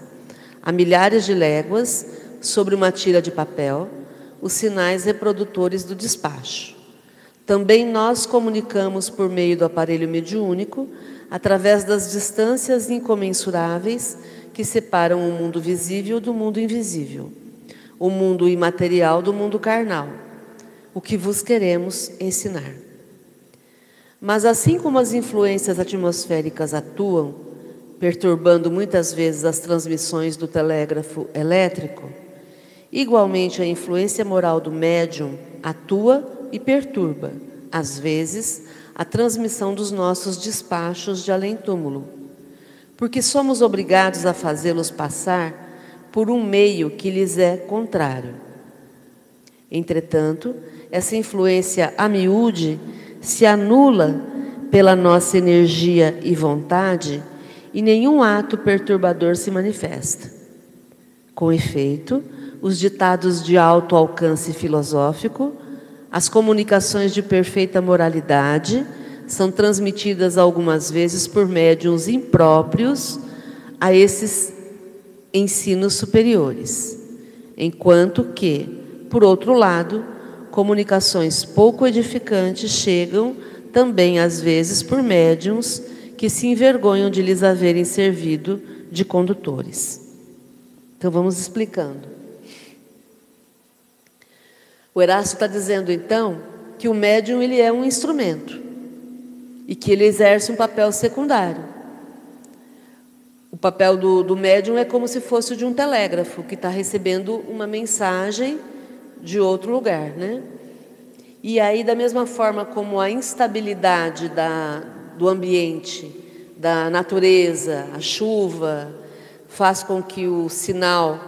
a milhares de léguas, sobre uma tira de papel, os sinais reprodutores do despacho. Também nós comunicamos por meio do aparelho mediúnico, através das distâncias incomensuráveis que separam o mundo visível do mundo invisível, o mundo imaterial do mundo carnal, o que vos queremos ensinar. Mas assim como as influências atmosféricas atuam, perturbando muitas vezes as transmissões do telégrafo elétrico, igualmente a influência moral do médium atua e perturba, às vezes, a transmissão dos nossos despachos de além-túmulo, porque somos obrigados a fazê-los passar por um meio que lhes é contrário. Entretanto, essa influência a miúde se anula pela nossa energia e vontade e nenhum ato perturbador se manifesta. Com efeito, os ditados de alto alcance filosófico, as comunicações de perfeita moralidade são transmitidas algumas vezes por médiums impróprios a esses ensinos superiores, enquanto que, por outro lado, comunicações pouco edificantes chegam também às vezes por médiums que se envergonham de lhes haverem servido de condutores. Então vamos explicando. O Erasto está dizendo então que o médium ele é um instrumento e que ele exerce um papel secundário. O papel do, do médium é como se fosse de um telégrafo que está recebendo uma mensagem de outro lugar, né? E aí, da mesma forma como a instabilidade da, do ambiente, da natureza, a chuva, faz com que o sinal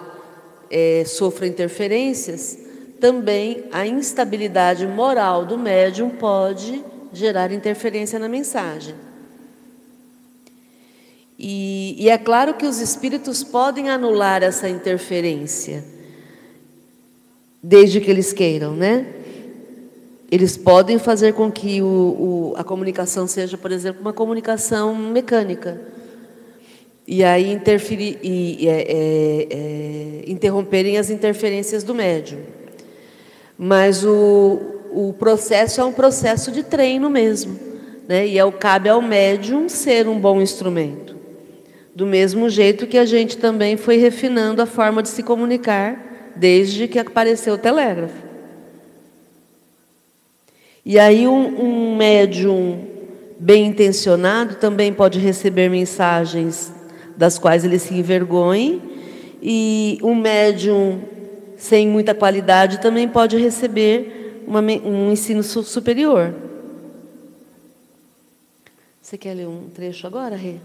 é, sofra interferências, também a instabilidade moral do médium pode gerar interferência na mensagem. E, e, é claro que os espíritos podem anular essa interferência desde que eles queiram, né? Eles podem fazer com que o, o, a comunicação seja, por exemplo, uma comunicação mecânica. E aí interferir, e, é, é, é, interromperem as interferências do médium. Mas o, o processo é um processo de treino mesmo. Né? E é, cabe ao médium ser um bom instrumento. Do mesmo jeito que a gente também foi refinando a forma de se comunicar desde que apareceu o telégrafo. E aí um, um médium bem intencionado também pode receber mensagens das quais ele se envergonhe, e um médium sem muita qualidade também pode receber uma, um ensino superior. Você quer ler um trecho agora, Rê?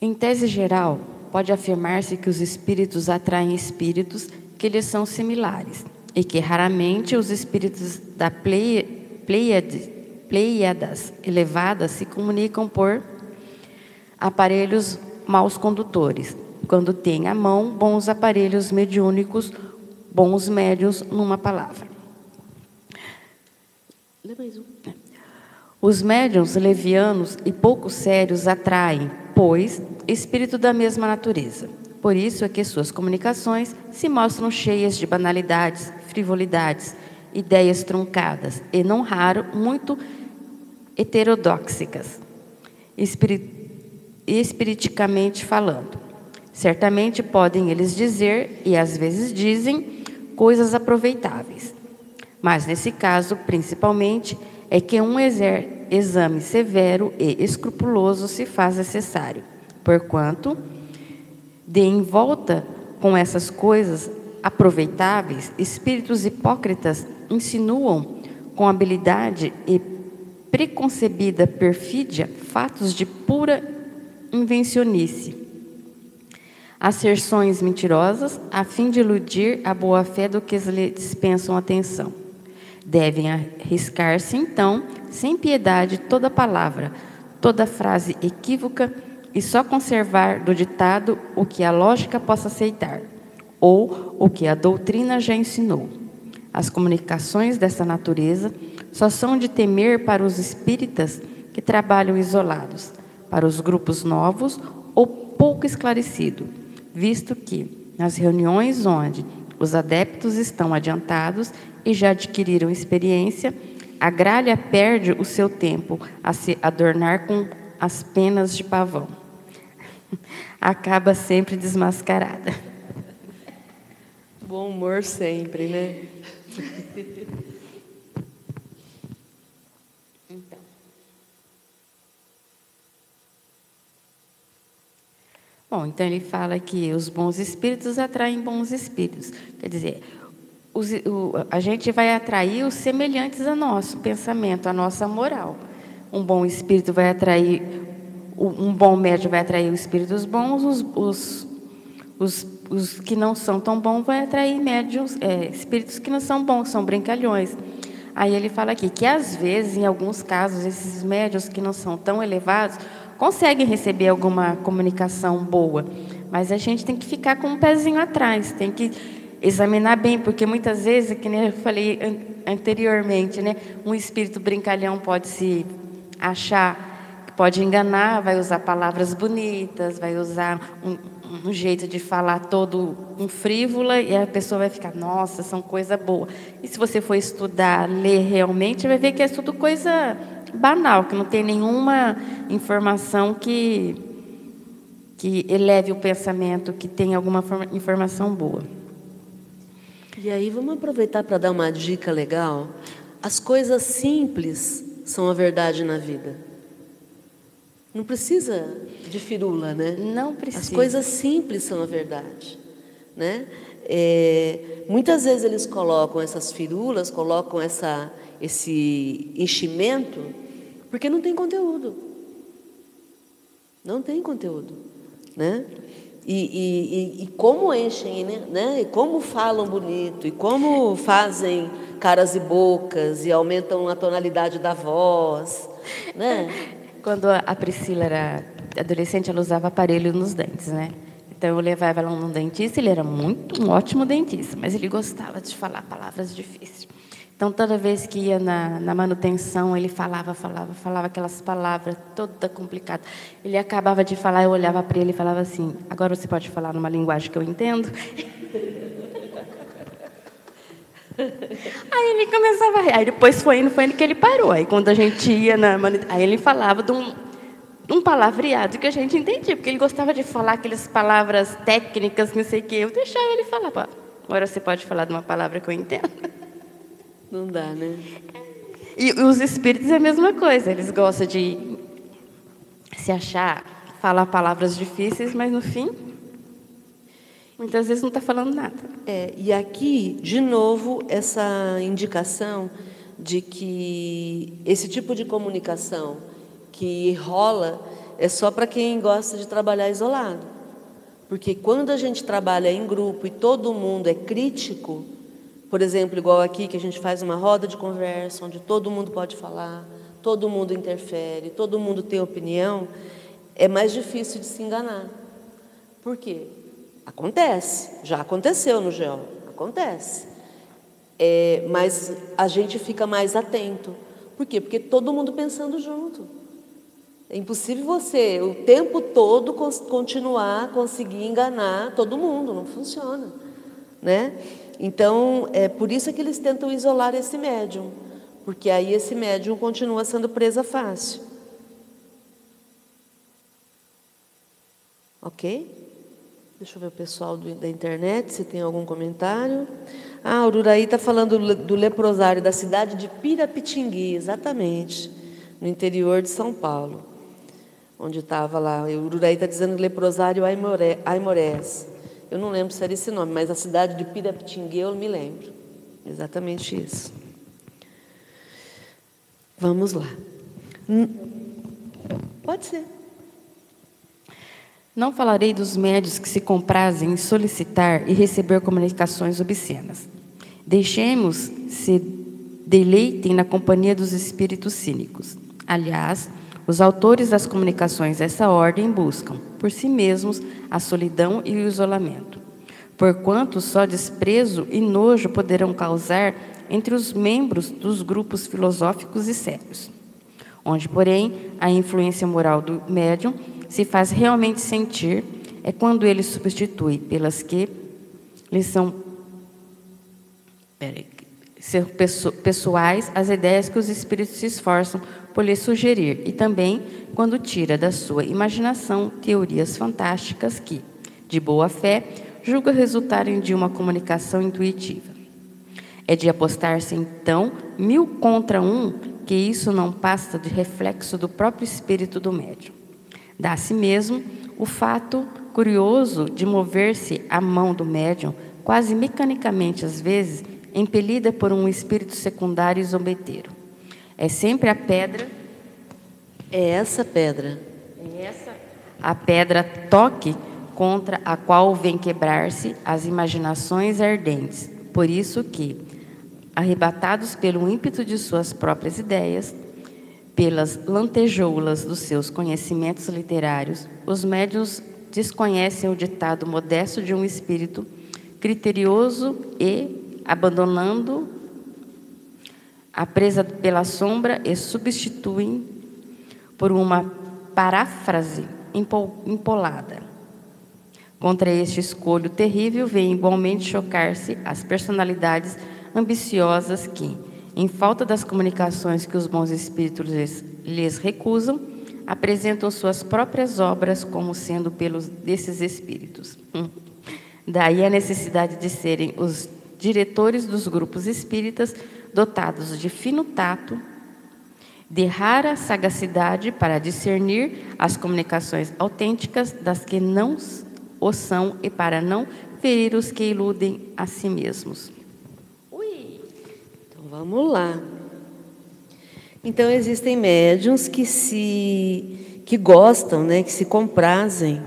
Em tese geral, pode afirmar-se que os espíritos atraem espíritos que lhes são similares e que raramente os espíritos da Pleiade, Pleiadas elevadas se comunicam por aparelhos maus condutores, quando têm à mão bons aparelhos mediúnicos, bons médios, numa palavra. Os médiums levianos e pouco sérios atraem, pois, espírito da mesma natureza. Por isso é que suas comunicações se mostram cheias de banalidades, frivolidades, ideias truncadas e, não raro, muito heterodóxicas, espiriticamente falando. Certamente podem eles dizer, e às vezes dizem, coisas aproveitáveis. Mas nesse caso, principalmente, é que um exame severo e escrupuloso se faz necessário, porquanto, de em volta com essas coisas aproveitáveis, espíritos hipócritas insinuam com habilidade e preconcebida perfídia, fatos de pura invencionice, asserções mentirosas, a fim de iludir a boa-fé do que lhe dispensam atenção. Devem arriscar-se, então, sem piedade, toda palavra, toda frase equívoca e só conservar do ditado o que a lógica possa aceitar, ou o que a doutrina já ensinou. As comunicações dessa natureza só são de temer para os espíritas que trabalham isolados, para os grupos novos ou pouco esclarecidos, visto que, nas reuniões onde os adeptos estão adiantados e já adquiriram experiência, a gralha perde o seu tempo a se adornar com as penas de pavão. Acaba sempre desmascarada. Bom humor sempre, né? Então. Bom, então ele fala que os bons espíritos atraem bons espíritos. Quer dizer, os, o, a gente vai atrair os semelhantes a nosso pensamento, a nossa moral. Um bom espírito vai atrair, um bom médium vai atrair os espíritos bons, os, os, os, os que não são tão bons vai atrair médiums, é, espíritos que não são bons, são brincalhões. Aí ele fala aqui que às vezes, em alguns casos, esses médios que não são tão elevados conseguem receber alguma comunicação boa, mas a gente tem que ficar com um pezinho atrás, tem que examinar bem, porque muitas vezes, que nem eu falei anteriormente, né, um espírito brincalhão pode se achar pode enganar, vai usar palavras bonitas, vai usar um, um, jeito de falar todo um frívola e a pessoa vai ficar, nossa, são coisa boa. E se você for estudar, ler realmente, vai ver que é tudo coisa banal, que não tem nenhuma informação que, que eleve o pensamento, que tenha alguma informação boa. E aí vamos aproveitar para dar uma dica legal. As coisas simples são a verdade na vida. Não precisa de firula, né? Não precisa. As coisas simples são a verdade, né? É, muitas vezes eles colocam essas firulas, colocam essa, esse enchimento porque não tem conteúdo. Não tem conteúdo. Né? E, e, e como enchem, né? E como falam bonito, e como fazem caras e bocas, e aumentam a tonalidade da voz. Né? Quando a Priscila era adolescente, ela usava aparelho nos dentes, né? Então eu levava ela num dentista, ele era muito um ótimo dentista, mas ele gostava de falar palavras difíceis. Então, toda vez que ia na, na, manutenção, ele falava, falava, falava aquelas palavras toda complicada. Ele acabava de falar, eu olhava para ele e falava assim: agora você pode falar numa linguagem que eu entendo? Aí ele começava a rir. Aí depois foi indo, foi indo que ele parou. Aí quando a gente ia na aí ele falava de um, de um palavreado que a gente entendia, porque ele gostava de falar aquelas palavras técnicas, não sei o quê. Eu deixava ele falar. Agora você pode falar de uma palavra que eu entendo. Não dá, né? E os espíritos é a mesma coisa, eles gostam de se achar, falar palavras difíceis, mas no fim, muitas vezes não está falando nada. É, e aqui, de novo, essa indicação de que esse tipo de comunicação que rola é só para quem gosta de trabalhar isolado. Porque quando a gente trabalha em grupo e todo mundo é crítico, por exemplo, igual aqui que a gente faz uma roda de conversa onde todo mundo pode falar, todo mundo interfere, todo mundo tem opinião, é mais difícil de se enganar. Por quê? Acontece, já aconteceu no GEO, acontece. É, mas a gente fica mais atento. Por quê? Porque todo mundo pensando junto. É impossível você o tempo todo continuar conseguir enganar todo mundo, não funciona, né? Então, é por isso que eles tentam isolar esse médium, porque aí esse médium continua sendo presa fácil. Ok? Deixa eu ver o pessoal do, da internet se tem algum comentário. Ah, Ururaí está falando do, leprosário da cidade de Pirapitingui, exatamente, no interior de São Paulo, onde estava lá. O Ururaí está dizendo leprosário Aimorés. Eu não lembro se era esse nome, mas a cidade de Pirapitingue eu me lembro. Exatamente isso. Vamos lá. Pode ser. Não falarei dos médios que se comprazem em solicitar e receber comunicações obscenas. Deixemos se deleitem na companhia dos espíritos cínicos. Aliás, os autores das comunicações dessa ordem buscam, por si mesmos, a solidão e o isolamento, porquanto só desprezo e nojo poderão causar entre os membros dos grupos filosóficos e sérios, onde, porém, a influência moral do médium se faz realmente sentir é quando ele substitui pelas que lhe são peraí, pessoais as ideias que os espíritos se esforçam por lhe sugerir e também quando tira da sua imaginação teorias fantásticas que, de boa fé, julga resultarem de uma comunicação intuitiva. É de apostar-se, então, mil contra um, que isso não passa de reflexo do próprio espírito do médium. Dá-se mesmo o fato curioso de mover-se a mão do médium, quase mecanicamente às vezes, impelida por um espírito secundário e zombeteiro. É sempre a pedra. É essa pedra. É essa a pedra toque contra a qual vem quebrar-se as imaginações ardentes. Por isso que, arrebatados pelo ímpeto de suas próprias ideias, pelas lantejoulas dos seus conhecimentos literários, os médios desconhecem o ditado modesto de um espírito criterioso e, abandonando a presa pela sombra, e substituem por uma paráfrase empolada. Contra este escolho terrível, vem igualmente chocar-se as personalidades ambiciosas que, em falta das comunicações que os bons espíritos lhes, lhes recusam, apresentam suas próprias obras como sendo pelos desses espíritos. Daí a necessidade de serem os diretores dos grupos espíritas dotados de fino tato, de rara sagacidade para discernir as comunicações autênticas das que não o são e para não ferir os que iludem a si mesmos. Vamos lá. Então existem médiums que se que gostam, né, que se comprazem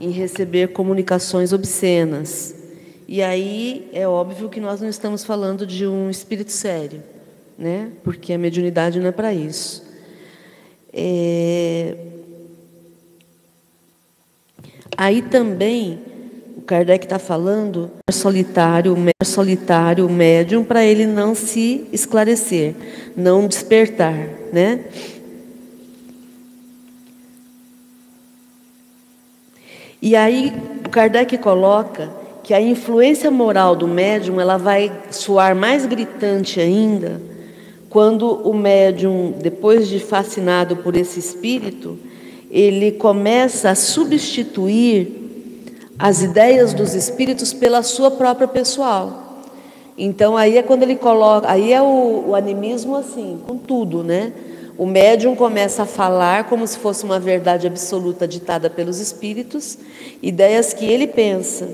em receber comunicações obscenas. E aí é óbvio que nós não estamos falando de um espírito sério, né? Porque a mediunidade não é para isso. É... Aí também o Kardec está falando solitário, solitário, médium, para ele não se esclarecer, não despertar, né? E aí o Kardec coloca que a influência moral do médium ela vai soar mais gritante ainda quando o médium, depois de fascinado por esse espírito, ele começa a substituir as ideias dos espíritos pela sua própria pessoal. Então aí é quando ele coloca, aí é o, o animismo assim, com tudo, né? O médium começa a falar como se fosse uma verdade absoluta ditada pelos espíritos, ideias que ele pensa.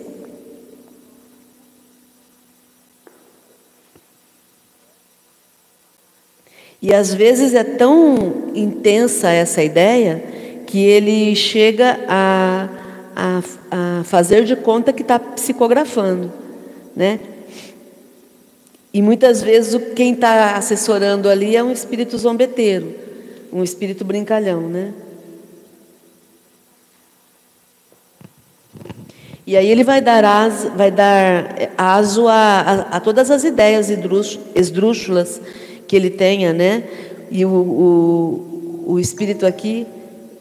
E às vezes é tão intensa essa ideia que ele chega a a, a fazer de conta que está psicografando, né? E muitas vezes quem está assessorando ali é um espírito zombeteiro, um espírito brincalhão, né? E aí ele vai dar, as, vai dar aso a, a, a, todas as ideias esdrúxulas que ele tenha, né? E o, o, o espírito aqui,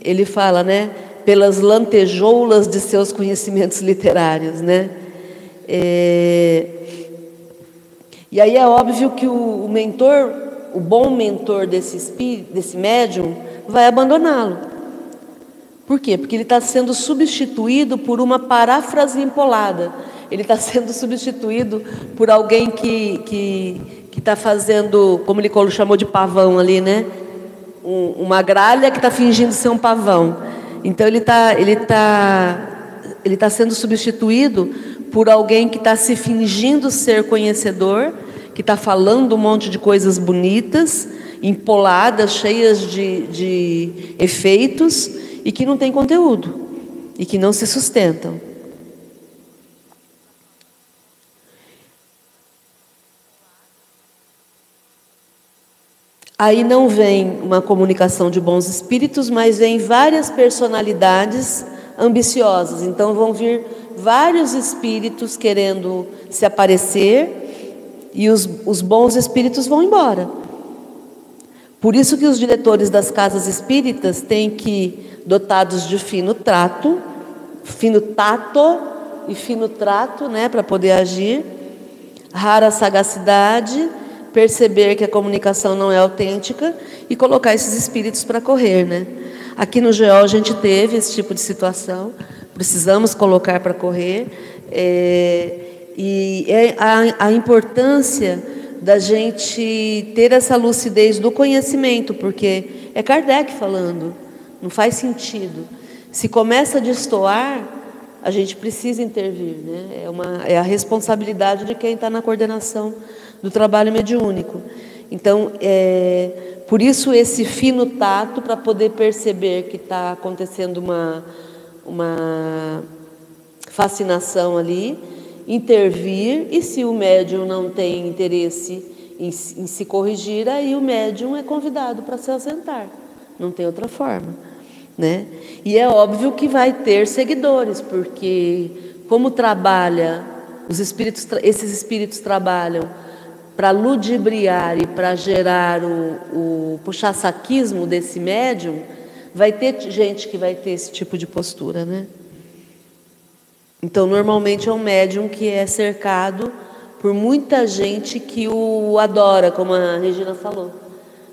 ele fala, né? Pelas lantejoulas de seus conhecimentos literários, né? É... E aí é óbvio que o, mentor, o bom mentor desse espírito, desse médium, vai abandoná-lo. Por quê? Porque ele está sendo substituído por uma paráfrase empolada. Ele está sendo substituído por alguém que que que está fazendo, como ele chamou de pavão ali, né? Um, uma gralha que está fingindo ser um pavão. Então ele está ele tá, ele tá sendo substituído por alguém que está se fingindo ser conhecedor, que está falando um monte de coisas bonitas empoladas, cheias de, de efeitos e que não têm conteúdo e que não se sustentam. Aí não vem uma comunicação de bons espíritos, mas vem várias personalidades ambiciosas. Então vão vir vários espíritos querendo se aparecer e os, os bons espíritos vão embora. Por isso que os diretores das casas espíritas têm que, dotados de fino trato, fino tato e fino trato, né, para poder agir, rara sagacidade, perceber que a comunicação não é autêntica e colocar esses espíritos para correr, né? Aqui no GEO a gente teve esse tipo de situação, precisamos colocar para correr, é, e é a, a importância da gente ter essa lucidez do conhecimento, porque é Kardec falando, não faz sentido. Se começa a destoar, a gente precisa intervir, né? é, uma, é a responsabilidade de quem está na coordenação do trabalho mediúnico. Então, é, por isso esse fino tato para poder perceber que está acontecendo uma, uma fascinação ali, intervir, e se o médium não tem interesse em, em se corrigir, aí o médium é convidado para se assentar. Não tem outra forma. Né? E é óbvio que vai ter seguidores, porque como trabalha, os espíritos, esses espíritos trabalham para ludibriar e para gerar o, o puxa-saquismo desse médium, vai ter gente que vai ter esse tipo de postura, né? Então, normalmente é um médium que é cercado por muita gente que o adora, como a Regina falou.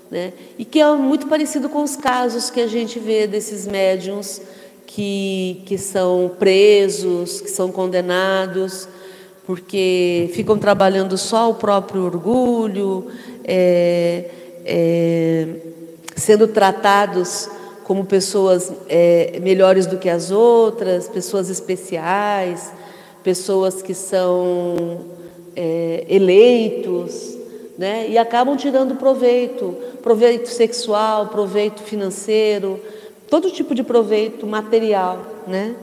Né? E que é muito parecido com os casos que a gente vê desses médiums que, que são presos, que são condenados, porque ficam trabalhando só o próprio orgulho, é, é, sendo tratados como pessoas é, melhores do que as outras, pessoas especiais, pessoas que são é, eleitos, né? e acabam tirando proveito, proveito sexual, proveito financeiro, todo tipo de proveito material, né?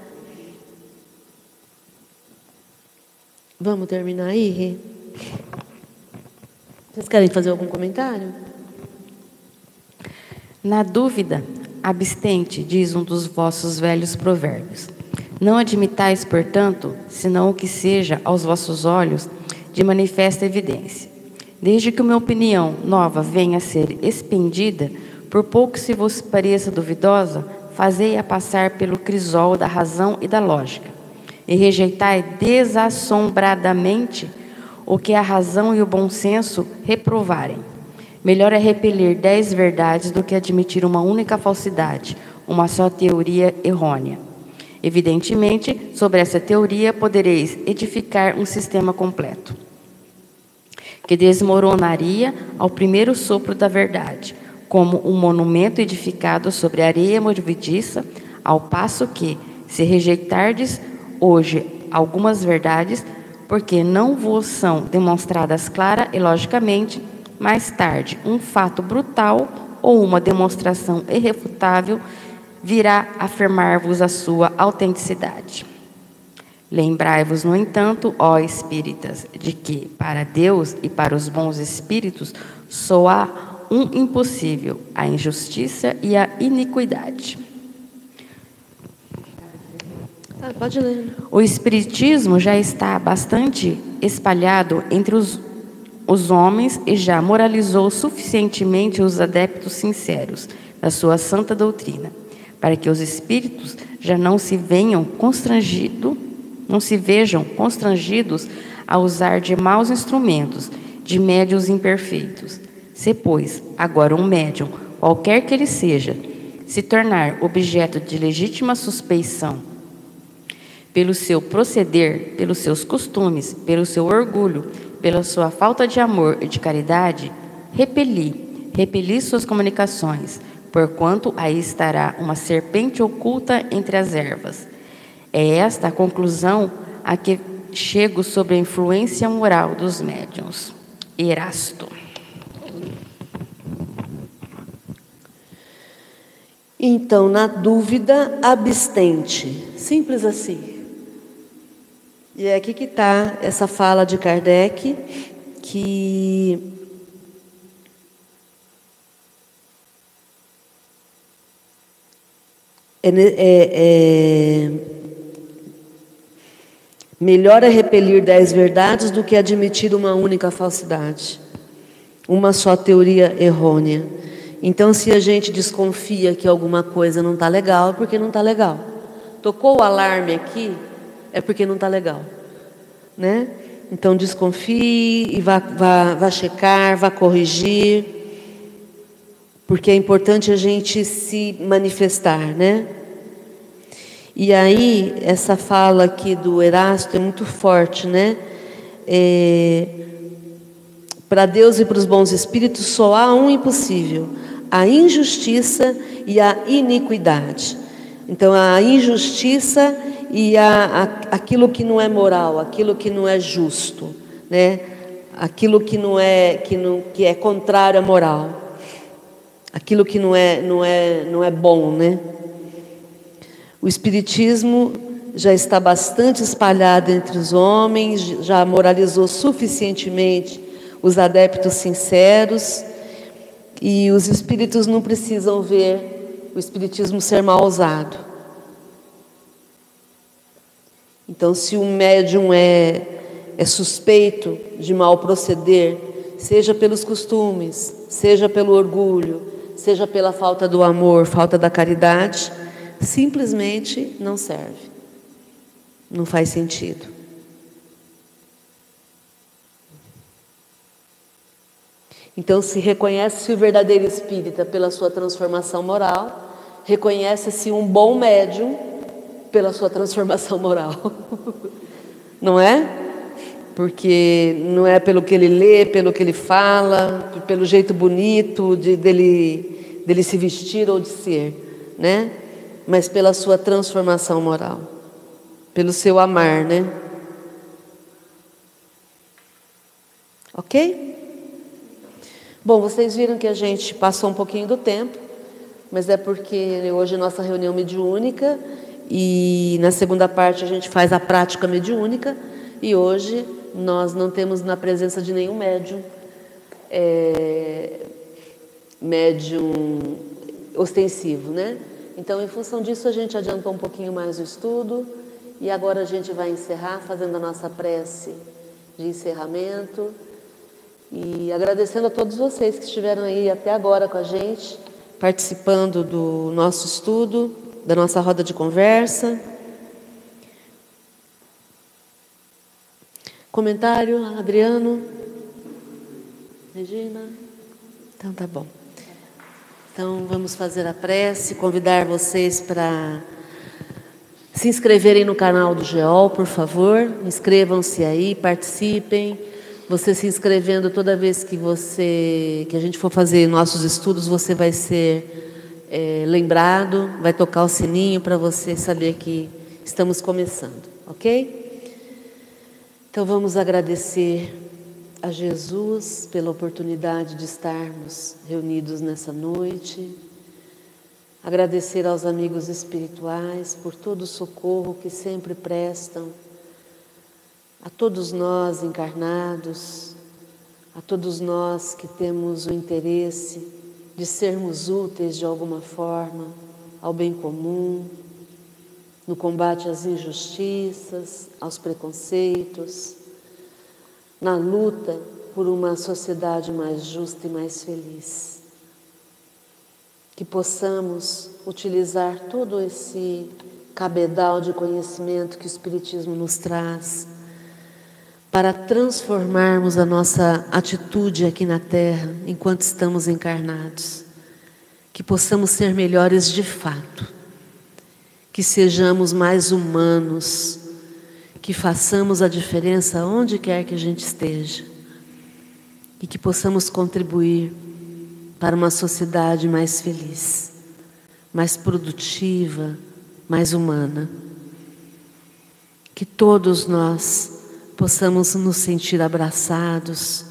Vamos terminar aí? Vocês querem fazer algum comentário? Na dúvida, abstente, diz um dos vossos velhos provérbios. Não admitais, portanto, senão o que seja aos vossos olhos de manifesta evidência. Desde que uma opinião nova venha a ser expendida, por pouco se vos pareça duvidosa, fazei-a passar pelo crisol da razão e da lógica e rejeitai desassombradamente o que a razão e o bom senso reprovarem. Melhor é repelir dez verdades do que admitir uma única falsidade, uma só teoria errônea. Evidentemente, sobre essa teoria podereis edificar um sistema completo, que desmoronaria ao primeiro sopro da verdade, como um monumento edificado sobre areia movediça, ao passo que, se rejeitardes hoje algumas verdades, porque não vos são demonstradas clara e logicamente, mais tarde um fato brutal ou uma demonstração irrefutável virá afirmar-vos a sua autenticidade. Lembrai-vos, no entanto, ó espíritas, de que para Deus e para os bons espíritos só há um impossível: a injustiça e a iniquidade. Ah, pode ler. O Espiritismo já está bastante espalhado entre os, os homens e já moralizou suficientemente os adeptos sinceros da sua santa doutrina, para que os espíritos já não se venham constrangidos, não se vejam constrangidos a usar de maus instrumentos, de médios imperfeitos. Se, pois, agora um médium, qualquer que ele seja, se tornar objeto de legítima suspeição pelo seu proceder, pelos seus costumes, pelo seu orgulho, pela sua falta de amor e de caridade, repeli, repeli suas comunicações, porquanto aí estará uma serpente oculta entre as ervas. É esta a conclusão a que chego sobre a influência moral dos médiuns. Erasto. Então, na dúvida, abstente. Simples assim. E é aqui que está essa fala de Kardec, que é, é, é melhor é repelir dez verdades do que admitir uma única falsidade, uma só teoria errônea. Então, se a gente desconfia que alguma coisa não está legal, é porque não está legal. Tocou o alarme aqui, é porque não está legal. Né? Então, desconfie e vá, vá, vá checar, vá corrigir, porque é importante a gente se manifestar, né? E aí, essa fala aqui do Erasto é muito forte, né? É, para Deus e para os bons espíritos só há um impossível: a injustiça e a iniquidade. Então, a injustiça e a, a, aquilo que não é moral, aquilo que não é justo, né? aquilo que não é, que não, que é contrário à moral, aquilo que não é, não é, não é bom. Né? O Espiritismo já está bastante espalhado entre os homens, já moralizou suficientemente os adeptos sinceros e os espíritos não precisam ver o espiritismo ser mal usado. Então, se o médium é, é suspeito de mal proceder, seja pelos costumes, seja pelo orgulho, seja pela falta do amor, falta da caridade, simplesmente não serve. Não faz sentido. Então, se reconhece-se o verdadeiro espírita pela sua transformação moral, reconhece-se um bom médium pela sua transformação moral. Não é? Porque não é pelo que ele lê, pelo que ele fala, pelo jeito bonito de, dele, dele se vestir ou de ser, né? Mas pela sua transformação moral, pelo seu amar, né? Ok? Bom, vocês viram que a gente passou um pouquinho do tempo, mas é porque hoje nossa reunião mediúnica e na segunda parte a gente faz a prática mediúnica e hoje nós não temos na presença de nenhum médium, é, médium ostensivo, né? Então, em função disso, a gente adiantou um pouquinho mais o estudo e agora a gente vai encerrar fazendo a nossa prece de encerramento. E agradecendo a todos vocês que estiveram aí até agora com a gente, participando do nosso estudo, da nossa roda de conversa. Comentário, Adriano? Regina? Então tá bom. Então vamos fazer a prece, convidar vocês para se inscreverem no canal do GEOL, por favor. Inscrevam-se aí, participem. Você se inscrevendo toda vez que você que a gente for fazer nossos estudos, você vai ser é, lembrado, vai tocar o sininho para você saber que estamos começando, ok? Então vamos agradecer a Jesus pela oportunidade de estarmos reunidos nessa noite. Agradecer aos amigos espirituais por todo o socorro que sempre prestam a todos nós encarnados, a todos nós que temos o interesse de sermos úteis de alguma forma ao bem comum, no combate às injustiças, aos preconceitos, na luta por uma sociedade mais justa e mais feliz. Que possamos utilizar todo esse cabedal de conhecimento que o Espiritismo nos traz para transformarmos a nossa atitude aqui na Terra enquanto estamos encarnados. Que possamos ser melhores de fato, que sejamos mais humanos, que façamos a diferença onde quer que a gente esteja e que possamos contribuir para uma sociedade mais feliz, mais produtiva, mais humana. Que todos nós possamos nos sentir abraçados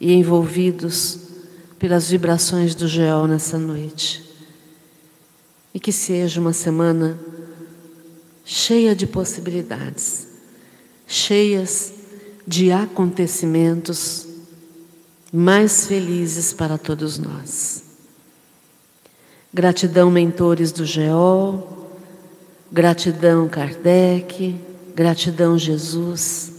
e envolvidos pelas vibrações do gel nessa noite. e que seja uma semana cheia de possibilidades, cheias de acontecimentos mais felizes para todos nós. Gratidão, mentores do GEO, gratidão, Kardec, gratidão, Jesus,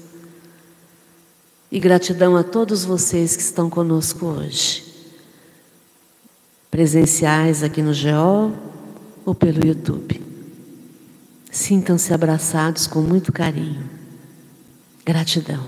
e gratidão a todos vocês que estão conosco hoje, presenciais aqui no GEO ou pelo YouTube. Sintam-se abraçados com muito carinho. Gratidão.